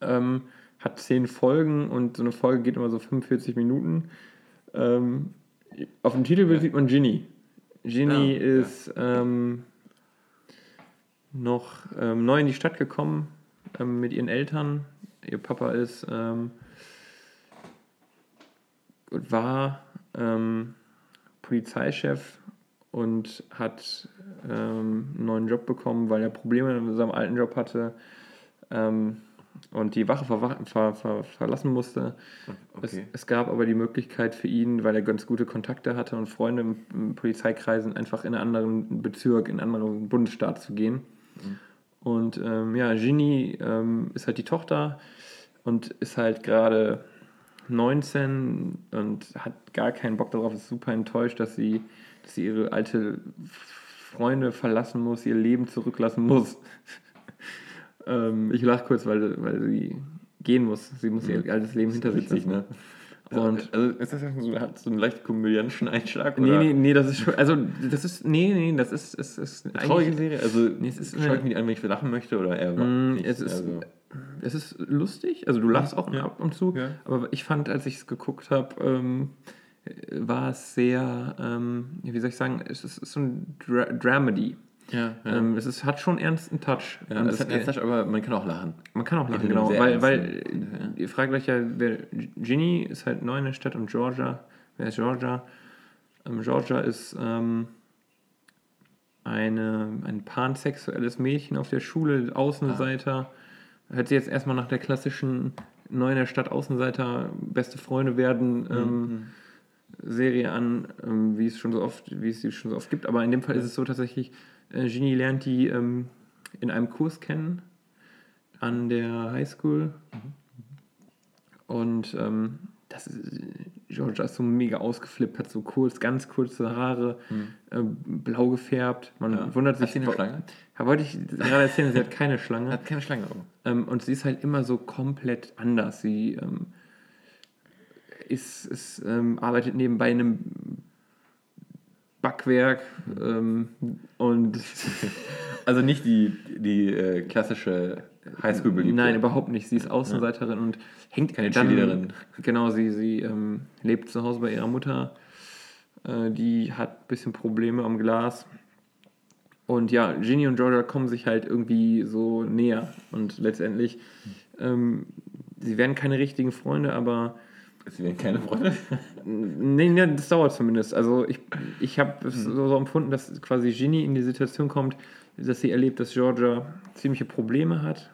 Ähm, hat zehn Folgen und so eine Folge geht immer so 45 Minuten. Ähm, auf dem Titelbild Ja. sieht man Ginny. Ginny Ah, ja. ist ähm, noch ähm, neu in die Stadt gekommen mit ihren Eltern. Ihr Papa ist war ähm, Polizeichef und hat ähm, einen neuen Job bekommen, weil er Probleme in seinem alten Job hatte ähm, und die Wache verwa- ver ver verlassen musste. Es, Okay. es gab aber die Möglichkeit für ihn, weil er ganz gute Kontakte hatte und Freunde im, im Polizeikreisen, einfach in einen anderen Bezirk, in einen anderen Bundesstaat zu gehen. Und ähm, ja, Ginny ähm, ist halt die Tochter und ist halt gerade 19 und hat gar keinen Bock darauf, ist super enttäuscht, dass sie, dass sie ihre alte Freunde verlassen muss, ihr Leben zurücklassen muss. ähm, ich lache kurz, weil, weil sie gehen muss. Sie muss ihr altes Leben hinter sich lassen. ne? Und also ist das so, hat so einen leicht komödiantischen Einschlag? nee, oder? nee, nee, das ist schon, also das ist, nee, nee, das ist, ist, ist Eine traurige Serie? Also Nee, es ist schaue ich mir an, wenn ich lachen möchte oder eher Mm, nicht? es ist- also, Es ist lustig, also du lachst auch Ja. ab und zu, Ja. aber ich fand, als ich es geguckt habe, ähm, war es sehr, ähm, wie soll ich sagen, es ist, es ist so ein Dra Dramedy. Ja, ja. Ähm, es ist, hat schon ernsten Touch. ja, Und es- hat einen Touch, aber man kann auch lachen. man kann auch lachen, genau. Weil, weil ernsten- ja. ihr fragt euch ja, wer, Ginny ist halt neu in der Stadt und Georgia, wer ist Georgia? Ähm, Georgia ist ähm, eine, ein pansexuelles Mädchen auf der Schule, Außenseiter. Hört sich jetzt erstmal nach der klassischen neu in der Stadt Außenseiter, beste Freunde werden ähm, Serie an, ähm, wie es schon so oft, wie es sie schon so oft gibt. Aber in dem Fall ist es so tatsächlich, äh, Ginny lernt die ähm, in einem Kurs kennen an der Highschool. Und ähm, das ist, Georgia ist so mega ausgeflippt, hat so kurz, ganz kurze Haare, äh, blau gefärbt. Man Ja. wundert sich. Hat sie eine Schlange? Ja, wollte ich gerade erzählen, sie hat keine Schlange. Hat keine Schlange. Oh. Ähm, und sie ist halt immer so komplett anders. Sie ähm, ist, ist, ähm, arbeitet nebenbei in einem Backwerk ähm, und Also nicht die, die äh, klassische Highschool-Beliebte. nein, überhaupt nicht. Sie ist Außenseiterin und hängt Keine dann, Cheerleaderin. Genau, sie, sie ähm, lebt zu Hause bei ihrer Mutter. Äh, die hat ein bisschen Probleme am Glas. Und ja, Ginny und Georgia kommen sich halt irgendwie so näher. Und letztendlich, ähm, sie werden keine richtigen Freunde, aber Sie werden keine Freunde. Nee, nee, das dauert zumindest. Also ich, ich habe es so, so empfunden, dass quasi Ginny in die Situation kommt, dass sie erlebt, dass Georgia ziemliche Probleme hat,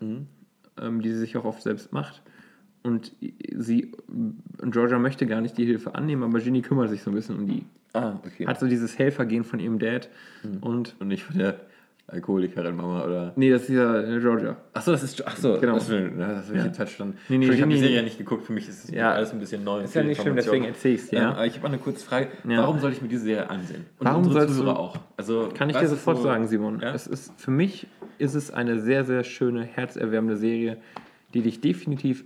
ähm, die sie sich auch oft selbst macht. Und sie und Georgia möchte gar nicht die Hilfe annehmen, aber Ginny kümmert sich so ein bisschen um die. Ah, okay. Hat so dieses Helfergehen von ihrem Dad. Und Und nicht von der Alkoholikerin Mama oder. nee, das ist ja Georgia. Achso, das ist. Achso, Genau. Das, will- das ich Ja. jetzt falsch verstanden. Nee, nee, ich habe die Serie ja nicht geguckt, für mich ist es Ja. alles ein bisschen neu. Ist ja nicht schlimm, deswegen erzähl ich's dir, Ja. ja. aber ich habe mal eine kurze Frage. Ja. Warum soll ich mir diese Serie ansehen? Und Warum unsere sollst du- auch? Also, Kann ich dir sofort so- sagen, Simon. Ja? Es ist, für mich ist es eine sehr, sehr schöne, herzerwärmende Serie, die dich definitiv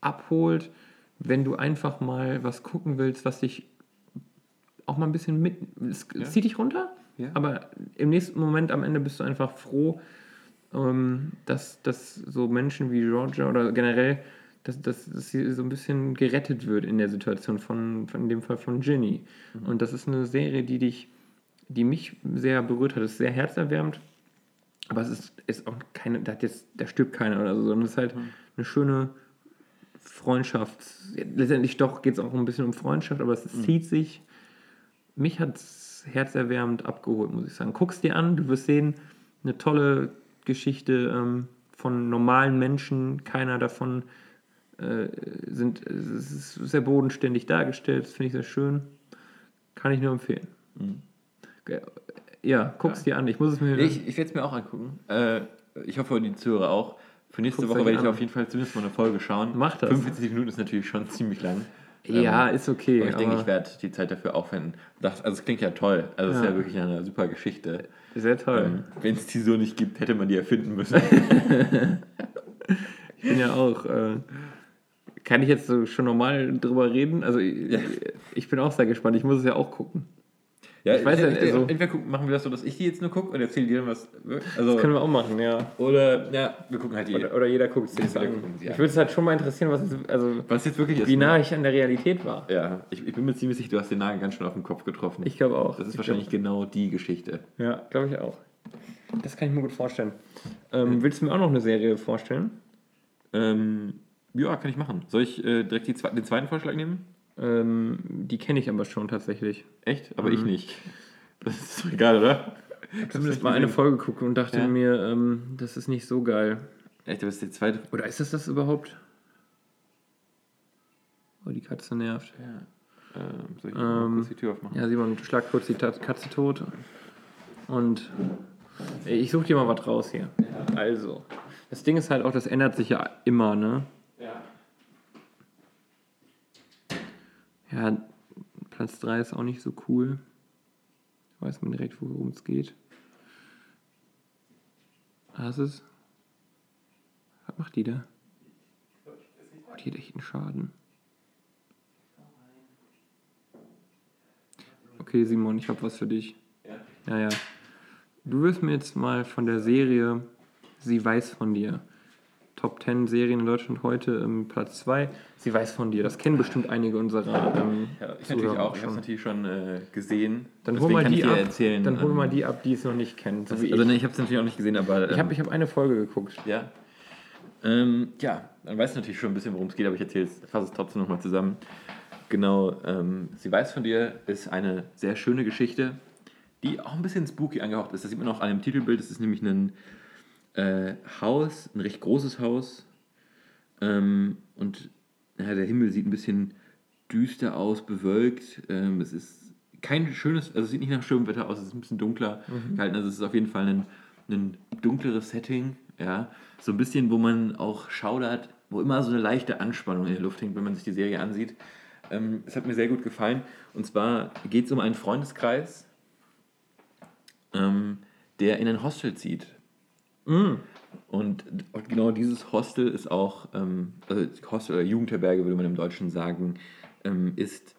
abholt, wenn du einfach mal was gucken willst, was dich auch mal ein bisschen mit. Es zieht dich runter, Ja. aber im nächsten Moment am Ende bist du einfach froh, ähm, dass, dass so Menschen wie Georgia oder generell, dass, dass, dass sie so ein bisschen gerettet wird in der Situation von, von in dem Fall von Ginny. Und das ist eine Serie, die dich, die mich sehr berührt hat. Es ist sehr herzerwärmend, aber es ist, ist auch keine, da, jetzt, da stirbt keiner oder so, sondern es ist halt eine schöne Freundschaft. Letztendlich doch geht es auch ein bisschen um Freundschaft, aber es zieht sich. Mich hat es herzerwärmend abgeholt, muss ich sagen. Guck's dir an, du wirst sehen, eine tolle Geschichte ähm, von normalen Menschen. Keiner davon äh, sind, es ist sehr bodenständig dargestellt. Das finde ich sehr schön. Kann ich nur empfehlen. Okay. Ja, guck's dir an. Ich muss es mir. Ich, ich werde es mir auch angucken. Äh, ich hoffe, die Zuhörer auch. Für nächste Guck's Woche werde ich an. auf jeden Fall zumindest mal eine Folge schauen. Mach das. 45 Minuten ist natürlich schon ziemlich lang. Ja, Ähm, ist okay. aber ich denke, ich werde die Zeit dafür aufwenden. Das, also es klingt ja toll. Also es ist Ja. ja wirklich eine super Geschichte. sehr toll. Ähm, Wenn es die so nicht gibt, hätte man die erfinden müssen. Ich bin ja auch. Äh, kann ich jetzt so schon normal drüber reden? Also, ich, Ja. ich bin auch sehr gespannt. Ich muss es ja auch gucken. Ja, Ich weiß ja, also- entweder gucken, machen wir das so, dass ich die jetzt nur gucke und erzähle dir dann was. Also, Das können wir auch machen, ja. oder, ja, wir gucken halt die. Oder, oder jeder guckt es an. Ich würde es halt schon mal interessieren, was es, also, Was jetzt wirklich ist. wie nah ich an der Realität war. Ja, ich, ich bin mir ziemlich sicher, du hast den Nagel ganz schön auf den Kopf getroffen. Ich glaube auch. das ist Ich wahrscheinlich genau die Geschichte. Glaub, ja, glaube ich auch. Das kann ich mir gut vorstellen. Ähm, Willst du mir auch noch eine Serie vorstellen? Ähm, ja, kann ich machen. Soll ich äh, direkt die, zwe- den zweiten Vorschlag nehmen? Ähm, die kenne ich aber schon tatsächlich. Echt? Aber ich nicht. Das ist doch egal, oder? Ich habe zumindest mal eine Folge geguckt und dachte Ja. mir, ähm, das ist nicht so geil. Echt, aber das ist die zweite. Oder ist das das überhaupt? Oh, die Katze nervt. Ja. Ähm, soll ich Ähm, kurz die Tür aufmachen? Ja, Simon, schlag kurz die Katze tot. Und Ich suche dir mal was raus hier. Also, das Ding ist halt auch, das ändert sich ja immer, ne? Ja. Platz 3 ist auch nicht so cool. Weiß man direkt, worum es geht. Was ist? Was macht die da? Oh, die hat echt einen Schaden. Okay, Simon, ich habe was für dich. Ja. Ja, ja. Du wirst mir jetzt mal von der Serie Sie weiß von dir. Top 10 Serien in Deutschland heute im Platz 2. Sie weiß von dir. Das kennen bestimmt einige unserer ähm, Ja, ich natürlich auch. Ich habe es natürlich schon äh, gesehen. Dann hol Deswegen mal kann die ab. erzählen. dann hol ähm, mal die ab, die es noch nicht kennen. So wie also, ich. ich habe es natürlich auch nicht gesehen, aber. Ich habe ich hab eine Folge geguckt. Ja. Ähm, ja, dann weißt du natürlich schon ein bisschen, worum es geht, aber ich erzähle es, fasse es trotzdem nochmal zusammen. Genau, ähm, Sie weiß von dir ist eine sehr schöne Geschichte, die auch ein bisschen spooky angehaucht ist. Das sieht man auch an dem Titelbild. Es ist nämlich ein äh, Haus, ein recht großes Haus. Ähm, und ja, der Himmel sieht ein bisschen düster aus, bewölkt. Ähm, es ist kein schönes, also es sieht nicht nach schönem Wetter aus, es ist ein bisschen dunkler gehalten. Also es ist auf jeden Fall ein, ein dunkleres Setting, ja. So ein bisschen, wo man auch schaudert, wo immer so eine leichte Anspannung in der Luft hängt, wenn man sich die Serie ansieht. Ähm, es hat mir sehr gut gefallen. Und zwar geht es um einen Freundeskreis, ähm, der in ein Hostel zieht. Mm. Und genau dieses Hostel ist auch, ähm, also Hostel oder Jugendherberge würde man im Deutschen sagen, ähm, ist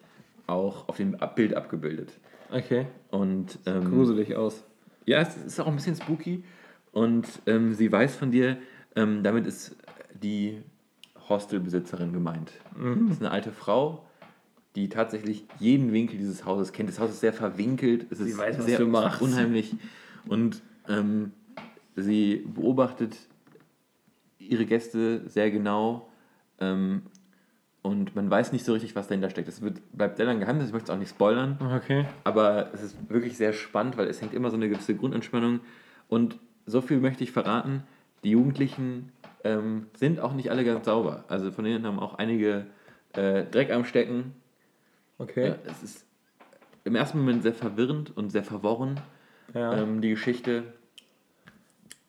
auch auf dem Abbild abgebildet. Okay. Und ähm, Gruselig aus. ja, es ist auch ein bisschen spooky. Und ähm, sie weiß von dir, ähm, damit ist die Hostelbesitzerin gemeint. Mhm. Das ist eine alte Frau, die tatsächlich jeden Winkel dieses Hauses kennt. Das Haus ist sehr verwinkelt, es ist weiß, was sehr du machst. unheimlich. Und ähm, sie beobachtet ihre Gäste sehr genau. Ähm, und man weiß nicht so richtig, was dahinter steckt. Es wird, bleibt sehr lange geheim, ich möchte es auch nicht spoilern. Okay. Aber es ist wirklich sehr spannend, weil es hängt immer so eine gewisse Grundanspannung. Und so viel möchte ich verraten: Die Jugendlichen ähm, sind auch nicht alle ganz sauber. Also von denen haben auch einige äh, Dreck am Stecken. Okay. Ja, es ist im ersten Moment sehr verwirrend und sehr verworren, Ja. ähm, die Geschichte.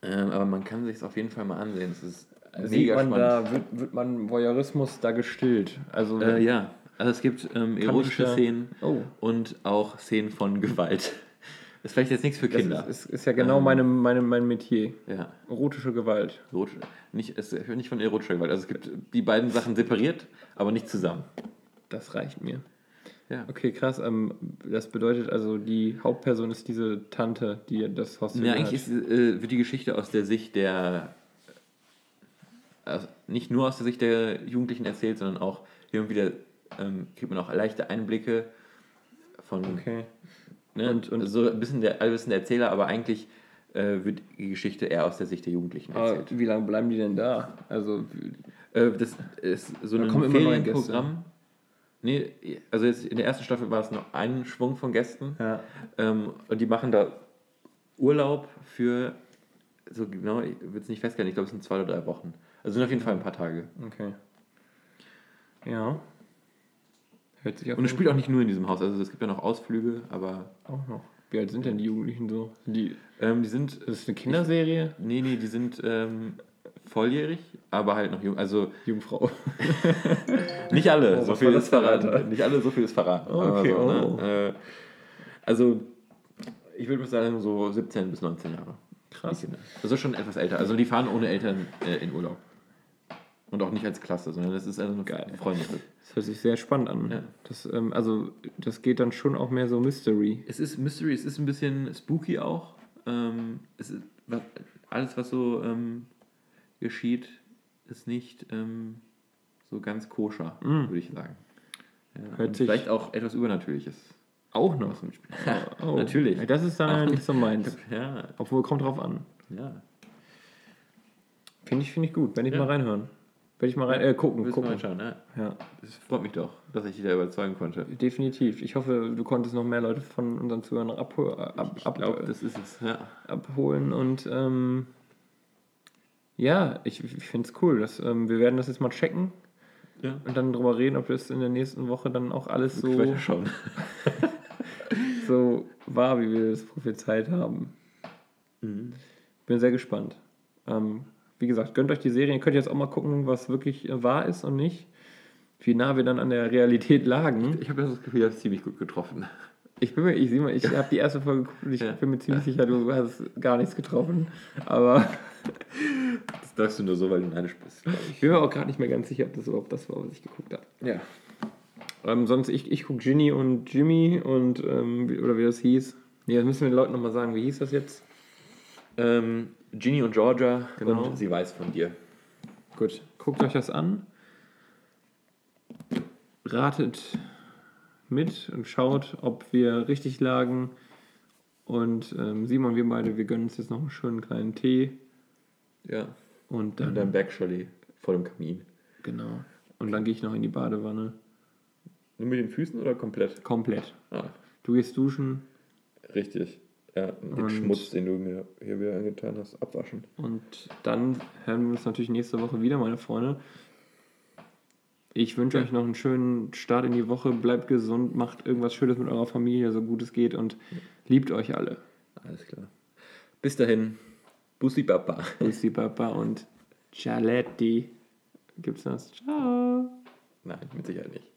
Ähm, aber man kann sich es auf jeden Fall mal ansehen. Es ist Sieht mega man spannend. da, wird, wird man Voyeurismus da gestillt? Also, Äh, ja, also es gibt ähm, erotische da- Szenen Oh. und auch Szenen von Gewalt. ist vielleicht jetzt nichts für das Kinder. ist, ist, ist ja genau Ähm, meine, meine, mein Metier. ja. Erotische Gewalt. Erot- Nicht, es nicht von erotischer Gewalt. Also es gibt die beiden Sachen separiert, aber nicht zusammen. Das reicht mir. Ja. Okay, krass. Ähm, das bedeutet also, die Hauptperson ist diese Tante, die das Hostel Ja, eigentlich ist, äh, wird die Geschichte aus der Sicht der, also nicht nur aus der Sicht der Jugendlichen erzählt, sondern auch hin und wieder ähm, kriegt man auch leichte Einblicke von, Okay. ne, Und- und, so ein bisschen der allwissende Erzähler, aber eigentlich äh, wird die Geschichte eher aus der Sicht der Jugendlichen Aber erzählt. wie lange bleiben die denn da? Also, Äh, das ist so Da ein Ferienprogramm. Nee, also jetzt in der ersten Staffel war es noch ein Schwung von Gästen. ja. Ähm, und die machen da Urlaub für, so genau, ich würde es nicht feststellen, ich glaube, es sind zwei oder drei Wochen. Also sind auf jeden Fall ein paar Tage. Okay. Ja. Hört sich Und es spielt auch nicht nur in diesem Haus, also es gibt ja noch Ausflüge, aber auch noch. Wie alt sind denn die Jugendlichen so? Die, ähm, die sind, das ist eine Kinderserie? nee, nee, die sind ähm, volljährig, aber halt noch jung. Also Jungfrau. nicht alle, Oh, so viel ist verraten. Alter? Nicht alle, so viel ist verraten. Oh, okay, so, oh. ne? also, ich würde mal sagen, so 17 bis 19 Jahre. Krass. Also schon etwas älter. Also die fahren ohne Eltern äh, in Urlaub. Und auch nicht als Klasse, sondern das ist also eine Geil. Freunde. Das hört sich sehr spannend an. Ja. Das, ähm, also, das geht dann schon auch mehr so Mystery. Es ist Mystery, es ist ein bisschen spooky auch. Ähm, es ist, was, alles, was so ähm, geschieht, ist nicht ähm, so ganz koscher, Mm. würde ich sagen. Ja, Hört sich- vielleicht auch etwas Übernatürliches. Auch noch. mitspielt. Oh, Natürlich. Das ist dann nicht so meins. Ja, Obwohl, kommt drauf an. ja. Finde ich, finde ich gut. Wenn ich Ja. mal reinhören. Werde ich mal rein, äh, gucken, Willst du mal gucken. schauen, ne? Ja, Es freut mich doch, dass ich dich da überzeugen konnte. definitiv. Ich hoffe, du konntest noch mehr Leute von unseren Zuhörern abhol ab, ab, glaube, das ist es. Ja. abholen und ähm, ja, ich, ich finde es cool. Dass, ähm, wir werden das jetzt mal checken ja. und dann drüber reden, ob das in der nächsten Woche dann auch alles so, so war, wie wir es prophezeit haben. Bin sehr gespannt. Ähm, wie gesagt, gönnt euch die Serie. Ihr könnt jetzt auch mal gucken, was wirklich äh, wahr ist und nicht. Wie nah wir dann an der Realität lagen. Ich habe das Gefühl, er hat ziemlich gut getroffen. Ich bin mir, ich mal, ich habe die erste Folge geguckt und ich Ja. bin mir ziemlich sicher, du hast gar nichts getroffen. Aber Das sagst du nur so, weil du neidisch bist. glaub ich bin mir auch gerade nicht mehr ganz sicher, ob das überhaupt das war, was ich geguckt habe. ich. Ja. Ähm, sonst, ich, ich gucke Ginny und Jimmy und, ähm, oder wie das hieß. Nee, das müssen wir den Leuten nochmal sagen. Wie hieß das jetzt? Ähm, Ginny und Georgia Genau. und sie weiß von dir. Gut, guckt euch das an. Ratet mit und schaut, ob wir richtig lagen. Und ähm, Simon, wir beide, wir gönnen uns jetzt noch einen schönen kleinen Tee. Ja. Und dann, deinem Backscholly vor dem Kamin. genau. Und dann gehe ich noch in die Badewanne. Nur mit den Füßen oder komplett? Komplett. Ah, Du gehst duschen richtig. Ja, den Und- Schmutz, den du mir hier wieder angetan hast, abwaschen. und dann hören wir uns natürlich nächste Woche wieder, meine Freunde. Ich wünsche Ja. euch noch einen schönen Start in die Woche. Bleibt gesund, macht irgendwas Schönes mit eurer Familie, so gut es geht und liebt euch alle. Alles klar. Bis dahin. Bussi Baba. Bussi Papa und Cialetti. Gibt's das? Ciao. Nein, mit Sicherheit nicht.